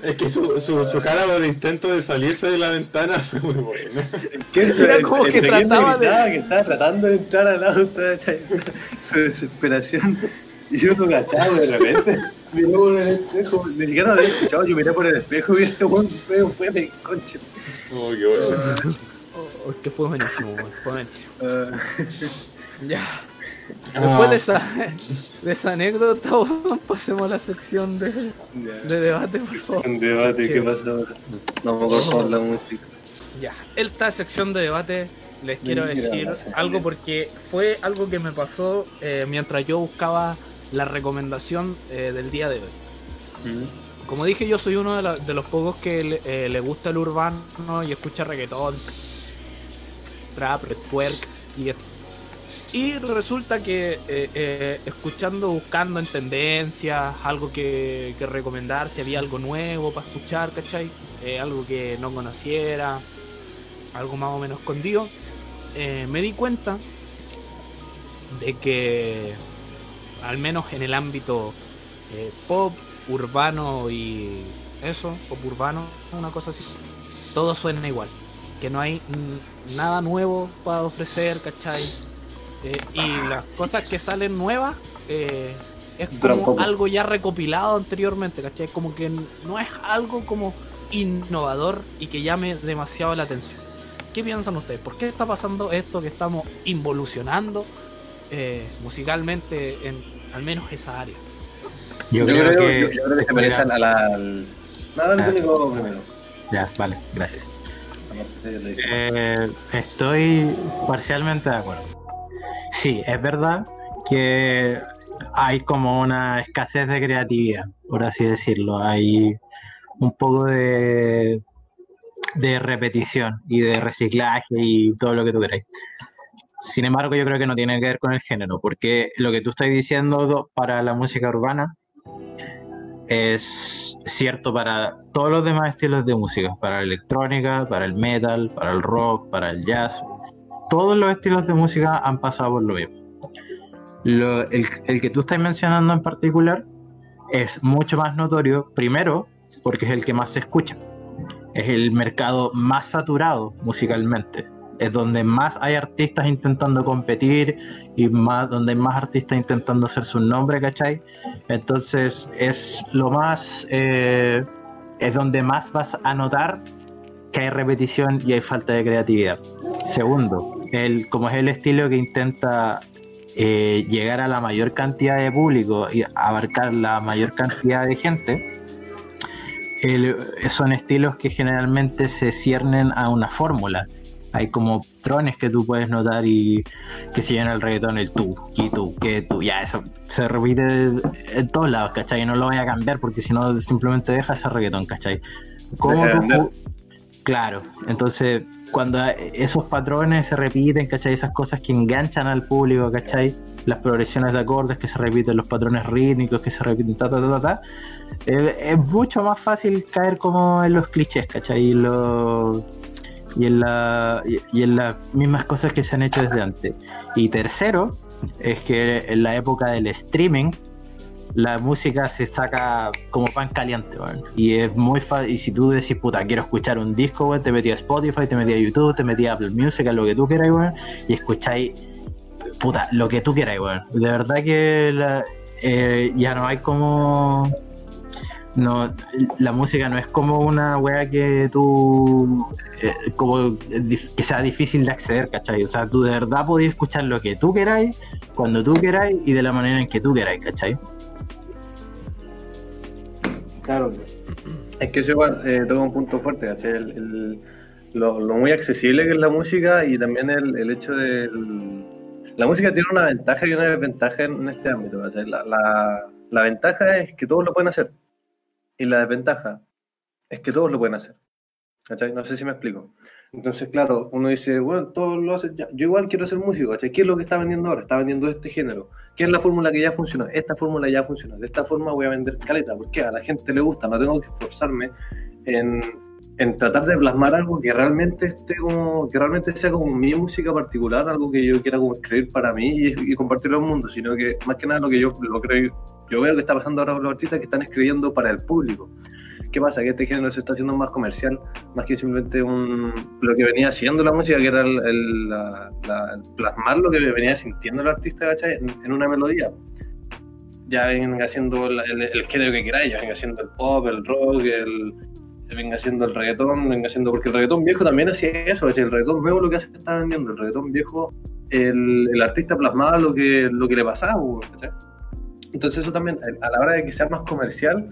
Es que su, su, su cara por el intento de salirse de la ventana fue muy buena. ¿Qué? Era como que trataba de- que estaba tratando de entrar al auto, ¿cachai? Su desesperación. Y yo no cachaba de repente. Miré por el espejo, ni siquiera lo había escuchado, yo miré por el espejo y este buen feo fue de concha. Oh, qué bueno. Oh, que fue buenísimo, weón, fue buenísimo. Ah, Ya. Ah. Después de esa, de esa anécdota, pasemos a la sección de, de debate, por favor. Un debate, ¿qué ¿Qué? pasa ahora? No me acuerdo la música. Ya, esta sección de debate les quiero Mira, decir algo porque fue algo que me pasó eh, mientras yo buscaba la recomendación eh, del día de hoy. Como dije, yo soy uno de, la- de los pocos que le, eh, le gusta el urbano y escucha reggaetón, trap, twerk y y resulta que eh, escuchando, buscando en tendencias, algo que, que recomendar, si había algo nuevo para escuchar, ¿cachai? Algo que no conociera, algo más o menos escondido, me di cuenta de que, al menos en el ámbito eh, pop, urbano y eso, pop urbano, una cosa así, todo suena igual. Que no hay nada nuevo para ofrecer, ¿cachai? Eh, y las cosas que salen nuevas eh, es como algo ya recopilado anteriormente, ¿cachai? Como que no es algo como innovador y que llame demasiado la atención. ¿Qué piensan ustedes? ¿Por qué está pasando esto que estamos involucionando eh, musicalmente en al menos esa área? Yo, Yo, creo, creo, que. yo, yo creo que se merecen a la. Al... Nada, el Ah. único primero. Ya, vale, gracias. Eh, estoy parcialmente de acuerdo. Sí, es verdad que hay como una escasez de creatividad, por así decirlo. Hay un poco de, de repetición y de reciclaje y todo lo que tú queráis. Sin embargo, yo creo que no tiene que ver con el género, porque lo que tú estás diciendo do- para la música urbana es cierto para todos los demás estilos de música, para la electrónica, para el metal, para el rock, para el jazz. Todos los estilos de música han pasado por lo mismo. El que tú estás mencionando en particular es mucho más notorio, primero, porque es el que más se escucha. Es el mercado más saturado musicalmente. Es donde más hay artistas intentando competir y más, donde hay más artistas intentando hacer su nombre, ¿cachai? Entonces es lo más, eh, es donde más vas a notar que hay repetición y hay falta de creatividad. Segundo, el, como es el estilo que intenta eh, llegar a la mayor cantidad de público y abarcar la mayor cantidad de gente, son estilos que generalmente se ciernen a una fórmula. Hay como patrones que tú puedes notar y que si en el reggaetón el tú, que tú, que tú, ya eso se repite en todos lados, ¿cachai? Y no lo voy a cambiar porque si no simplemente deja ese reggaetón, ¿cachai? ¿Cómo Deja de tú vender. ju- Claro, entonces cuando esos patrones se repiten, ¿cachai? Esas cosas que enganchan al público, ¿cachai? Las progresiones de acordes que se repiten, los patrones rítmicos que se repiten, ta, ta, ta, ta, ta, eh, es mucho más fácil caer como en los clichés, ¿cachai? Los- y, en la, y, en las mismas cosas que se han hecho desde antes. Y tercero, es que en la época del streaming, la música se saca como pan caliente, weón. Y es muy fácil. Y si tú decís, puta, quiero escuchar un disco, weón, te metías a Spotify, te metías a YouTube, te metías a Apple Music, a lo que tú quieras, weón, y escucháis, puta, lo que tú quieras. De verdad que eh, ya no hay como. No, la música no es como una wea que tú. eh, como que sea difícil de acceder, ¿cachai? O sea, tú de verdad podías escuchar lo que tú queráis, cuando tú queráis y de la manera en que tú queráis, ¿cachai? Claro. Es que eso igual eh, toca un punto fuerte, ¿cachai? El- lo, muy accesible que es la música y también el, el hecho de... La música tiene una ventaja y una desventaja en, este ámbito, ¿cachai? La- la ventaja es que todos lo pueden hacer y la desventaja es que todos lo pueden hacer, ¿cachai? No sé si me explico. Entonces, claro, uno dice, bueno, todos lo hacen ya. Yo igual quiero ser músico, ¿cachai? ¿Qué es lo que está vendiendo ahora? Está vendiendo este género. ¿Qué es la fórmula que ya funcionó? Esta fórmula ya funciona. De esta forma voy a vender caleta. ¿Por qué? A la gente le gusta. No tengo que esforzarme en, en tratar de plasmar algo que realmente esté como, que realmente sea como mi música particular, algo que yo quiera como escribir para mí y, y compartirlo al mundo, sino que más que nada lo que yo lo creo, yo veo que está pasando ahora con los artistas que están escribiendo para el público. ¿Qué pasa? Que este género se está haciendo más comercial, más que simplemente un, lo que venía haciendo la música, que era el, el- la- la- el plasmar lo que venía sintiendo el artista ¿cachai? En, en una melodía. ya venga siendo el, el, el género que queráis, ya venga siendo el pop, el rock, el, venga siendo el reggaetón, venga siendo. Porque el reggaetón viejo también hacía eso, el reggaetón nuevo lo que hace está vendiendo, el reggaetón viejo, el, el artista plasmaba lo que, lo que le pasaba, ¿cachai? Entonces, eso también, a la hora de que sea más comercial,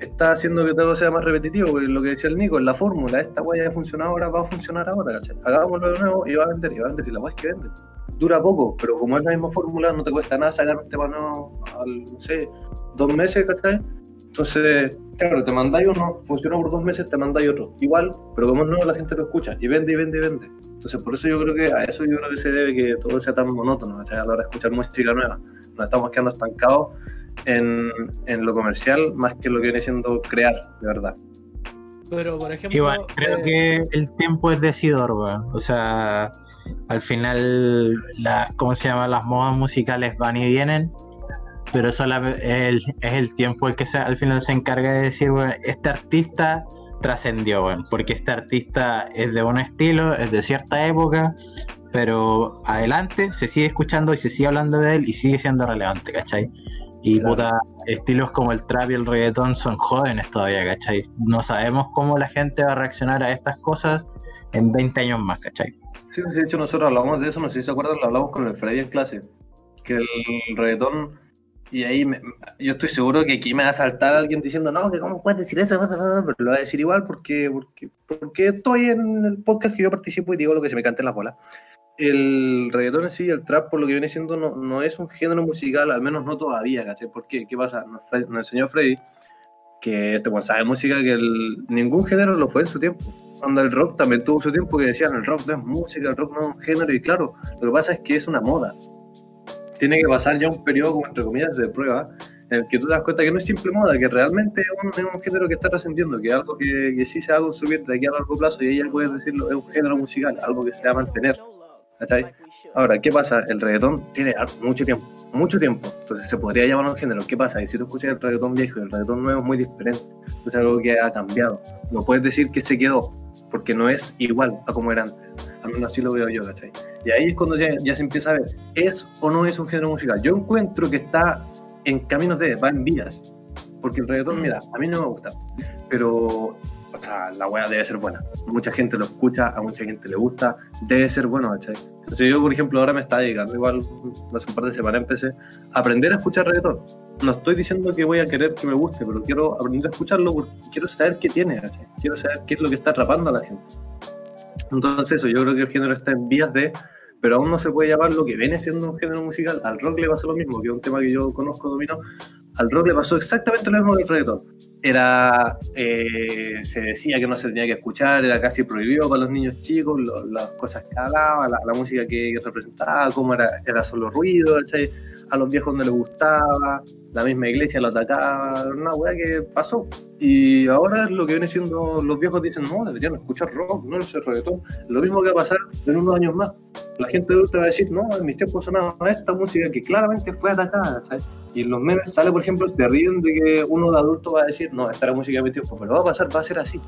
está haciendo que todo sea más repetitivo, porque lo que decía el Nico, la fórmula, esta weá ya funcionado ahora, va a funcionar ahora, ¿cachai? Hagámoslo de nuevo y va a vender, y va a vender, y la weá es que vende. Dura poco, pero como es la misma fórmula, no te cuesta nada sacar un tema nuevo al, no sé, dos meses, ¿cachai? Entonces, claro, te mandáis uno, funcionó por dos meses, te mandáis otro. Igual, pero como no, la gente lo escucha y vende y vende y vende. Entonces, por eso yo creo que a eso yo creo que se debe que todo sea tan monótono, ¿cachai? A la hora de escuchar música nueva. Nos estamos quedando estancados en, en lo comercial más que lo que viene siendo crear, de verdad. Pero, por ejemplo. Igual, creo eh, que el tiempo es decidor, weón. O sea, al final, la, ¿cómo se llama? Las modas musicales van y vienen, pero el, es el tiempo el que se, al final se encarga de decir, bueno, este artista trascendió, bueno, porque este artista es de un estilo, es de cierta época, pero adelante se sigue escuchando y se sigue hablando de él y sigue siendo relevante, ¿cachai? Y Claro. puta, estilos como el trap y el reggaetón son jóvenes todavía, ¿cachai? No sabemos cómo la gente va a reaccionar a estas cosas en 20 años más, ¿cachai? Sí, de hecho nosotros hablamos de eso, no sé si se acuerdan, lo hablamos con el Freddy en clase, que el reggaetón, y ahí me- yo estoy seguro que aquí me va a saltar alguien diciendo, no, que cómo puedes decir eso, pero lo voy a decir igual porque, porque, porque estoy en el podcast que yo participo y digo lo que se me cante en las bolas. El reggaetón en sí, el trap, por lo que viene siendo, no, no es un género musical, al menos no todavía, ¿cachai? ¿Por qué? ¿Qué pasa? Nos, nos enseñó Freddy que este pues, sabe música que el- ningún género lo fue en su tiempo. Cuando el rock también tuvo su tiempo que decían el rock no es música, el rock no es un género, y claro, lo que pasa es que es una moda. Tiene que pasar ya un periodo, como entre comillas, de prueba, en el que tú te das cuenta que no es simple moda, que realmente es un, es un género que está trascendiendo, que es algo que, que sí se va a consumir de aquí a largo plazo, y ahí ya puedes decirlo, es un género musical, algo que se va a mantener. ¿Cachai? Ahora, ¿qué pasa? El reggaetón tiene mucho tiempo, mucho tiempo, entonces se podría llamar un género. ¿Qué pasa? Y si tú escuchas el reggaetón viejo y el reggaetón nuevo es muy diferente, es algo que ha cambiado. No puedes decir que se quedó, porque no es igual a como era antes. Al menos así lo veo yo, ¿cachai? Y ahí es cuando ya, ya se empieza a ver, ¿es o no es un género musical? Yo encuentro que está en caminos de, va en vías. Porque el reggaetón, mira, a mí no me gusta, pero sea, la weá debe ser buena. Mucha gente lo escucha, a mucha gente le gusta, debe ser bueno, ¿cachai? Entonces yo, por ejemplo, ahora me está dedicando, igual hace un par de semanas empecé a aprender a escuchar reggaetón. No estoy diciendo que voy a querer que me guste, pero quiero aprender a escucharlo porque quiero saber qué tiene, ¿cachai? Quiero saber qué es lo que está atrapando a la gente. Entonces eso, yo creo que el género está en vías de, pero aún no se puede llamar lo que viene siendo un género musical. Al rock le pasó lo mismo, que es un tema que yo conozco, domino. Al rock le pasó exactamente lo mismo que el reggaetón. Era, eh, se decía que no se tenía que escuchar, era casi prohibido para los niños chicos, lo- las cosas que hablaba, la, la música que, representaba, cómo era, era solo ruido, ¿cachai? A los viejos no les gustaba, la misma iglesia lo atacaba, una weá que pasó. Y ahora lo que viene siendo, los viejos dicen, no, deberían escuchar rock, no el reggaetón. Lo mismo que va a pasar en unos años más. La gente adulta va a decir, no, en mis tiempos sonaba esta música que claramente fue atacada, ¿sabes? Y en los memes sale, por ejemplo, se ríen de que uno de adulto va a decir, no, esta era música de mi tiempo, pero va a pasar, va a ser así.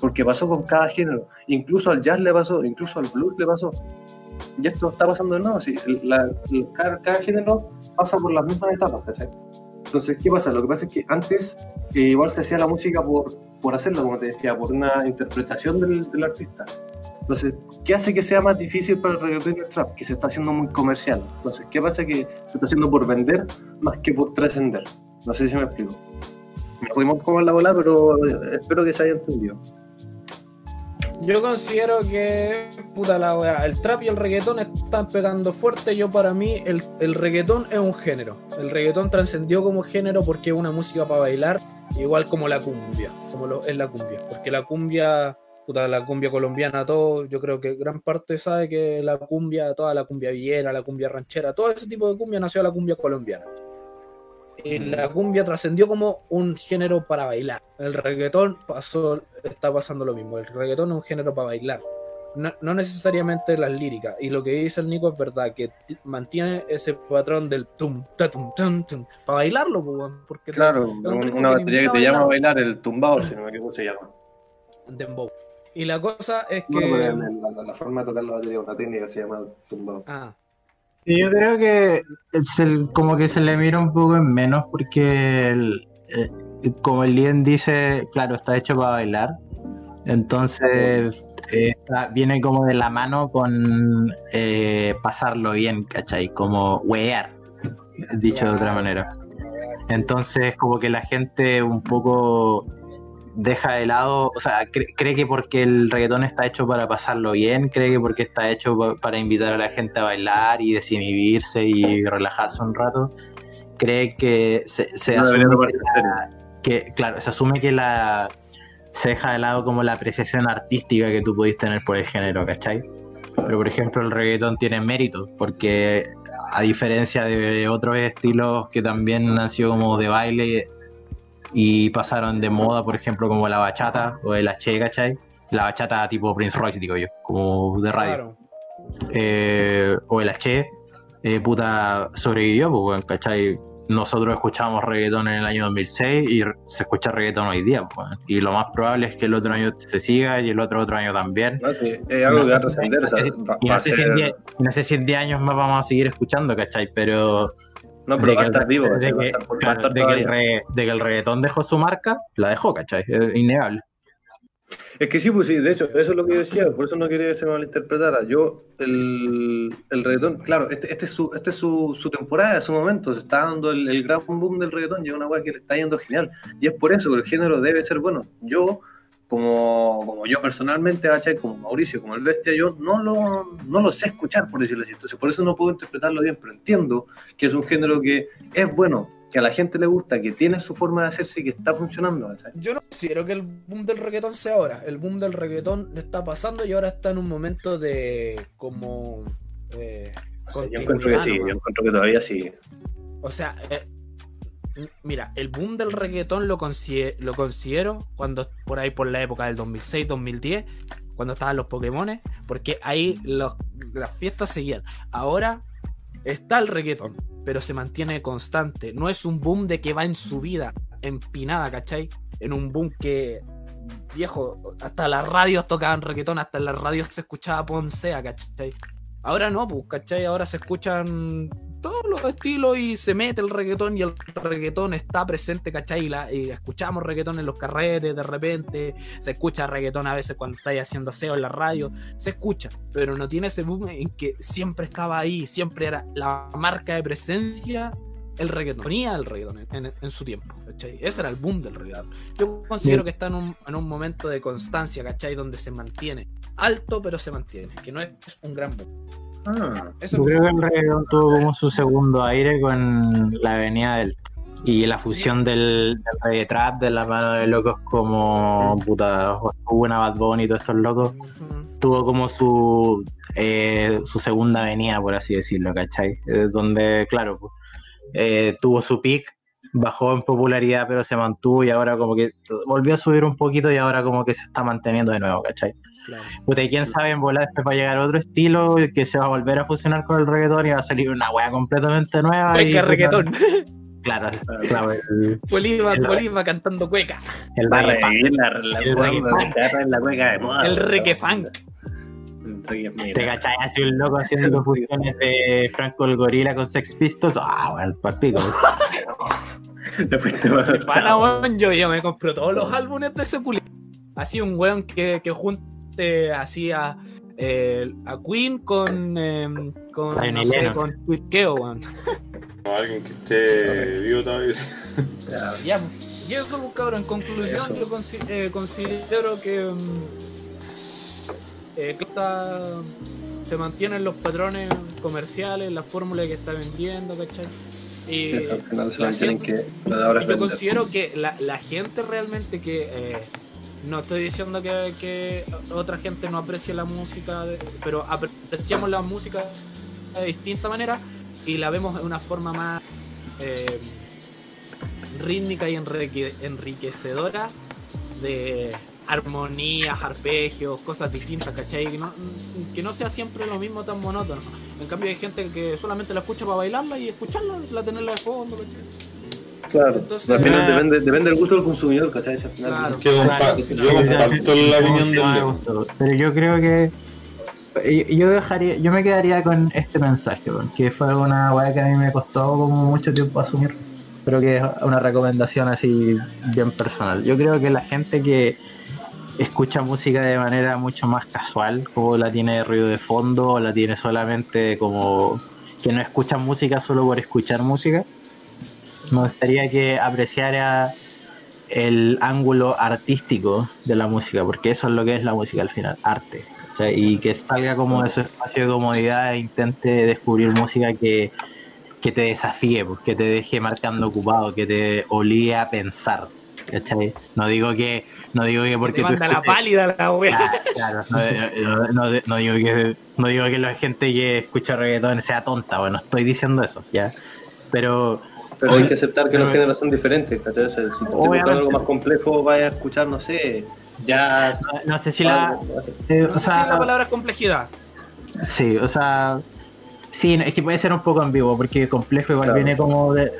Porque pasó con cada género. Incluso al jazz le pasó, incluso al blues le pasó. Y esto está pasando de nuevo, sí. La- cada, cada género pasa por las mismas etapas, ¿cachai? Entonces, ¿qué pasa? Lo que pasa es que antes eh, igual se hacía la música por, por hacerla, como te decía, por una interpretación del, del artista. Entonces, ¿qué hace que sea más difícil para el reggaetón y el trap? Que se está haciendo muy comercial. Entonces, ¿qué pasa? Que se está haciendo por vender más que por trascender. No sé si me explico. Me fuimos como en la bola, pero eh, espero que se haya entendido. Yo considero que, puta la el trap y el reggaetón están pegando fuerte. Yo, para mí, el, el reggaetón es un género. El reggaetón trascendió como género porque es una música para bailar, igual como la cumbia, como lo, es la cumbia. Porque la cumbia, puta, la cumbia colombiana, todo, yo creo que gran parte sabe que la cumbia, toda la cumbia villera, la cumbia ranchera, todo ese tipo de cumbia nació de la cumbia colombiana. Y la cumbia trascendió como un género para bailar. El reggaetón pasó, está pasando lo mismo. El reggaetón es un género para bailar. No, no necesariamente las líricas. Y lo que dice el Nico es verdad, que mantiene ese patrón del tum, ta, tum, tum, tum, para bailarlo, porque Claro, un una batería que te llama a bailar. el tumbado, si no me equivoco, se llama. dembow. Y la cosa es que. No, en la, la forma de tocar la batería, una técnica se llama tumbado. Ah. Yo creo que es el- como que se le mira un poco en menos porque, el- eh, como el Lien dice, claro, está hecho para bailar. Entonces, eh, está- viene como de la mano con eh, pasarlo bien, ¿cachai? Como wear, dicho de otra manera. Entonces, como que la gente un poco deja de lado, o sea, cre- cree que porque el reggaetón está hecho para pasarlo bien, cree que porque está hecho pa- para invitar a la gente a bailar y desinhibirse y relajarse un rato, cree que se, se No asume que, la- que, claro, se asume que la se deja de lado como la apreciación artística que tú pudiste tener por el género, ¿cachai? Pero por ejemplo el reggaetón tiene mérito, porque a diferencia de otros estilos que también han sido como de baile y pasaron de moda, por ejemplo, como la bachata o el H, ¿cachai? La bachata tipo Prince Royce, digo yo, como de radio. Claro. Eh, o el H, eh, puta, sobrevivió, pues, ¿cachai? Nosotros escuchábamos reggaetón en el año 2006 y se escucha reggaetón hoy día, pues, y lo más probable es que el otro año se siga y el otro otro año también. No, sí, es algo que va a trascender. No o sea, sé si- va- y va no a sé si en ser- 10 y no sé si en 10 años más vamos a seguir escuchando, ¿cachai? Pero No, de pero va a estar vivo. de que- claro, de que el todavía. re- de que el reggaetón dejó su marca, la dejó, ¿cachai? Es innegable. Es que sí, pues sí, de hecho, eso es lo que yo decía, por eso no quería que se malinterpretara. Yo, el, el reggaetón, claro, este, este es, su, este es su, su temporada, su momento, se está dando el, el gran boom del reggaetón y es una weá que le está yendo genial. Y es por eso que el género debe ser bueno. Yo, como, como yo personalmente, ¿cachai? como Mauricio, como el bestia, yo no lo, no lo sé escuchar, por decirlo así. Entonces, por eso no puedo interpretarlo bien, pero entiendo que es un género que es bueno, que a la gente le gusta, que tiene su forma de hacerse y que está funcionando. ¿cachai? Yo no considero que el boom del reggaetón sea ahora. El boom del reggaetón está pasando y ahora está en un momento de como... eh, O sea, yo encuentro que sí, yo encuentro que todavía sí. O sea, eh, mira, el boom del reggaetón lo, lo considero cuando por ahí por la época del 2006-2010, cuando estaban los Pokémones, porque ahí las fiestas seguían. Ahora está el reggaetón, pero se mantiene constante. No es un boom de que va en subida, empinada, ¿cachai? En un boom que, viejo, hasta las radios tocaban reggaetón, hasta las radios se escuchaba Poncea, ¿cachai? Ahora no, pues, ¿cachai? Ahora se escuchan todos los estilos y se mete el reggaetón y el reggaetón está presente, ¿cachai? Y, escuchamos reggaetón en los carretes de repente, se escucha reggaetón a veces cuando estáis haciendo aseo en la radio, se escucha, pero no tiene ese boom en que siempre estaba ahí, siempre era la marca de presencia el reggaetón, ponía el reggaetón en, en- en su tiempo, ¿cachai? Ese era el boom del reggaetón. Yo considero Bien. que está en un, en un momento de constancia, ¿cachai? Donde se mantiene alto, pero se mantiene, que no es un gran boom. Ah, Eso Yo creo que el reggaetón tuvo como su segundo aire con la avenida del y la fusión del, del reggae trap de la mano de locos como puta una Bad Bunny y todos estos locos tuvo como su eh, su segunda avenida por así decirlo ¿cachai? Eh, donde claro pues, eh, tuvo su pick bajó en popularidad pero se mantuvo y ahora como que volvió a subir un poquito y ahora como que se está manteniendo de nuevo ¿cachai? Claro. Puta, y quién sabe, en volar después va a llegar otro estilo que se va a volver a fusionar con el reggaetón y va a salir una wea completamente nueva. y, Cueca puta, reggaetón. Claro, claro, el, El- Bolívar cantando cueca. el reggae la, la, El la cueca de moda. El weón. reggae funk. ¿Te cachai? Así un loco haciendo fusiones de Franco el Gorila con Sex Pistols. Ah, bueno, el partido. Después te va a Pana, weón, yo ya me compro todos los álbumes de ese culo. Así un weón que, que junte así a, eh, a Queen con, eh, con, no sé, con Twitcheo, weón. O alguien que esté vivo todavía. Ya, Ya, y eso, pues, cabrón, en conclusión, Eso. yo consi- eh, considero que, mm, eh, está- se mantienen los patrones comerciales, la fórmula que está vendiendo, ¿cachai? Y la gente- que. Yo vender. considero que la, la gente realmente que eh, no estoy diciendo que, que otra gente no aprecie la música pero apreciamos la música de distinta manera y la vemos de una forma más eh, rítmica y enrique- enriquecedora de armonías, arpegios, cosas distintas, ¿cachai? Que no, que no sea siempre lo mismo tan monótono. En cambio hay gente que solamente la escucha para bailarla y escucharla, la tenerla de fondo, ¿cachai? Claro. Entonces- al final depende, depende del gusto del consumidor, ¿cachai? Al final, Claro. Que compa- Claro. yo comparto la opinión del Ah, Leo. gustó. Pero yo creo que yo dejaría, yo me quedaría con este mensaje, que fue una weá que a mí me costó como mucho tiempo asumir, pero que es una recomendación así bien personal. Yo creo que la gente que escucha música de manera mucho más casual, como la tiene de ruido de fondo, o la tiene solamente como que no escucha música solo por escuchar música, me gustaría que apreciara el ángulo artístico de la música, porque eso es lo que es la música al final, arte. Y que salga como de su espacio de comodidad e intente descubrir música que, que te desafíe, que te deje marcando ocupado, que te obligue a pensar. ¿Cachai? No digo que, no digo que porque Te tú manda la escuches- pálida la wea. Ah, Claro, no, no- no- no digo que no digo que la gente que escucha reggaetón sea tonta, bueno, estoy diciendo eso, ya. Pero Pero hay que aceptar que los géneros son diferentes, ¿cachai? O sea, si te Obviamente. algo más complejo, vaya a escuchar, no sé, jazz. no sé si la algo, eh, No o sé si sea, la palabra es complejidad. Sí, o sea, sí, es que puede ser un poco ambiguo, porque complejo igual Claro. viene como de,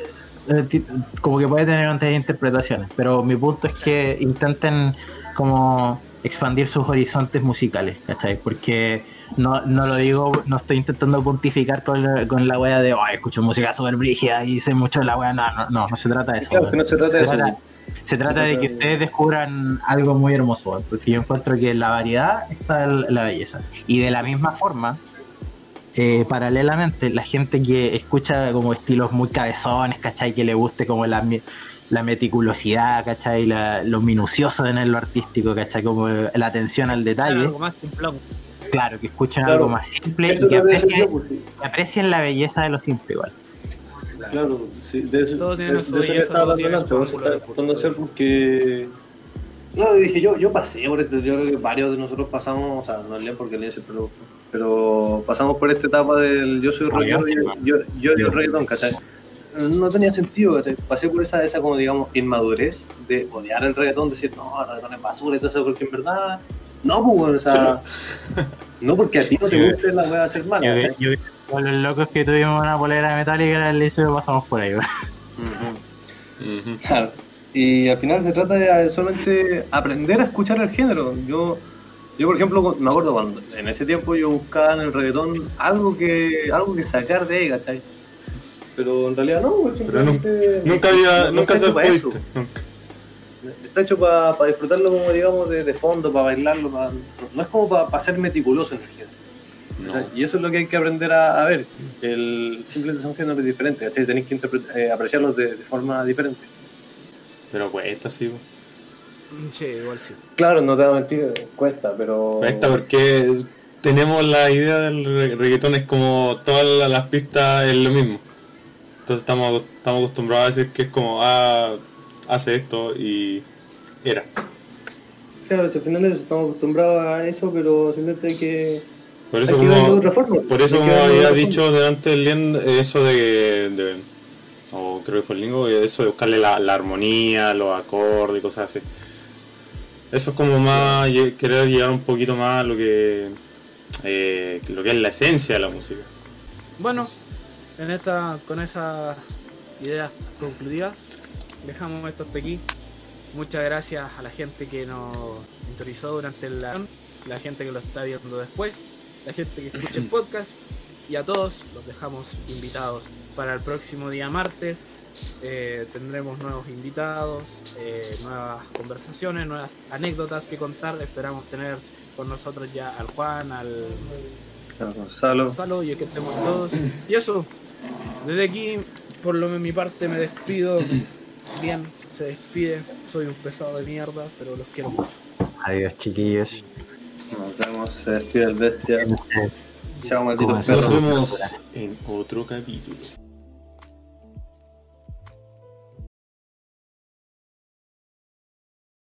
como que puede tener otras interpretaciones, pero mi punto es que intenten como expandir sus horizontes musicales, ¿cachai? Porque no, no lo digo, no estoy intentando pontificar con la, con la wea de, ay, escucho música súper brígida y sé mucho de la wea, no, no, no, no se trata de eso. Claro, no se trata de Se eso. trata- se trata de que ustedes descubran algo muy hermoso, porque yo encuentro que en la variedad está la belleza. Y de la misma forma, eh, paralelamente, la gente que escucha como estilos muy cabezones, ¿cachai? Que le guste como la, mi- la meticulosidad, ¿cachai? La- lo minucioso en lo artístico, ¿cachai? Como la atención al detalle. Algo más simplón. Claro, que escuchen Claro. algo más simple y que aprecien, yo, pues, que aprecien la belleza de lo simple igual. Claro, sí, de eso, Todo tiene de- de eso estaba hablando porque... No, dije, yo, yo pasé por esto, yo creo que varios de nosotros pasamos, o sea, no León porque León siempre lo pero pasamos por esta etapa del yo soy No, yo yo, yo, el reggaetón, ¿cachai? No tenía sentido, ¿cachai? Pasé por esa, esa como digamos, inmadurez de odiar el reggaetón, decir, no, el reggaetón es basura y todo eso, porque en verdad, no, pues, o sea, no porque a ti no te guste la voy a hacer mal, Yo, ¿cachai? yo- con los locos que tuvimos una polera metálica, le hizo pasamos por ahí. Claro. Y al final se trata de solamente aprender a escuchar el género. Yo, yo por ejemplo, me acuerdo cuando en ese tiempo yo buscaba en el reggaetón algo que, algo que sacar de ahí, ¿cachai? Pero en realidad no, pues, simplemente Nunca había, no nunca está se hecho para eso. Nunca. Está hecho para disfrutarlo como digamos de, de fondo, para bailarlo, pa- no, no es como para ser meticuloso en el género. No. Y eso es lo que hay que aprender a, a ver. El, simplemente son géneros diferentes, ¿cachai? Tenéis que eh, apreciarlos de, de forma diferente. Pero cuesta, sí. Sí, igual sí. Claro, no te voy a mentir, cuesta, pero. Cuesta porque tenemos la idea del re- reggaetón es como todas la- las pistas es lo mismo. Entonces estamos, estamos acostumbrados a decir que es como, ah, hace esto y era. Claro, si al final estamos acostumbrados a eso, pero simplemente hay que. Por hay eso que verlo de como, otra forma. por eso Hay que como había dicho delante del Lien, eso de, de- o creo que fue el Lingo, eso de buscarle la, la armonía, los acordes y cosas así. Eso es como más querer llegar un poquito más a lo que eh, lo que es la esencia de la música. Bueno, en esta, con esas ideas concluidas, dejamos esto hasta aquí. Muchas gracias a la gente que nos sintonizó durante la la gente que lo está viendo después, la gente que escucha el podcast y a todos los dejamos invitados para el próximo día martes. Eh, tendremos nuevos invitados, eh, nuevas conversaciones, nuevas anécdotas que contar. Esperamos tener con nosotros ya al Juan, al. Gonzalo. Gonzalo y que estemos todos. Y eso, desde aquí, por lo de mi parte, me despido. Bien, se despide. Soy un pesado de mierda, pero los quiero mucho. Adiós, chiquillos. Nos vemos, se despide el bestia. Chao, malditos Nos vemos en otro capítulo.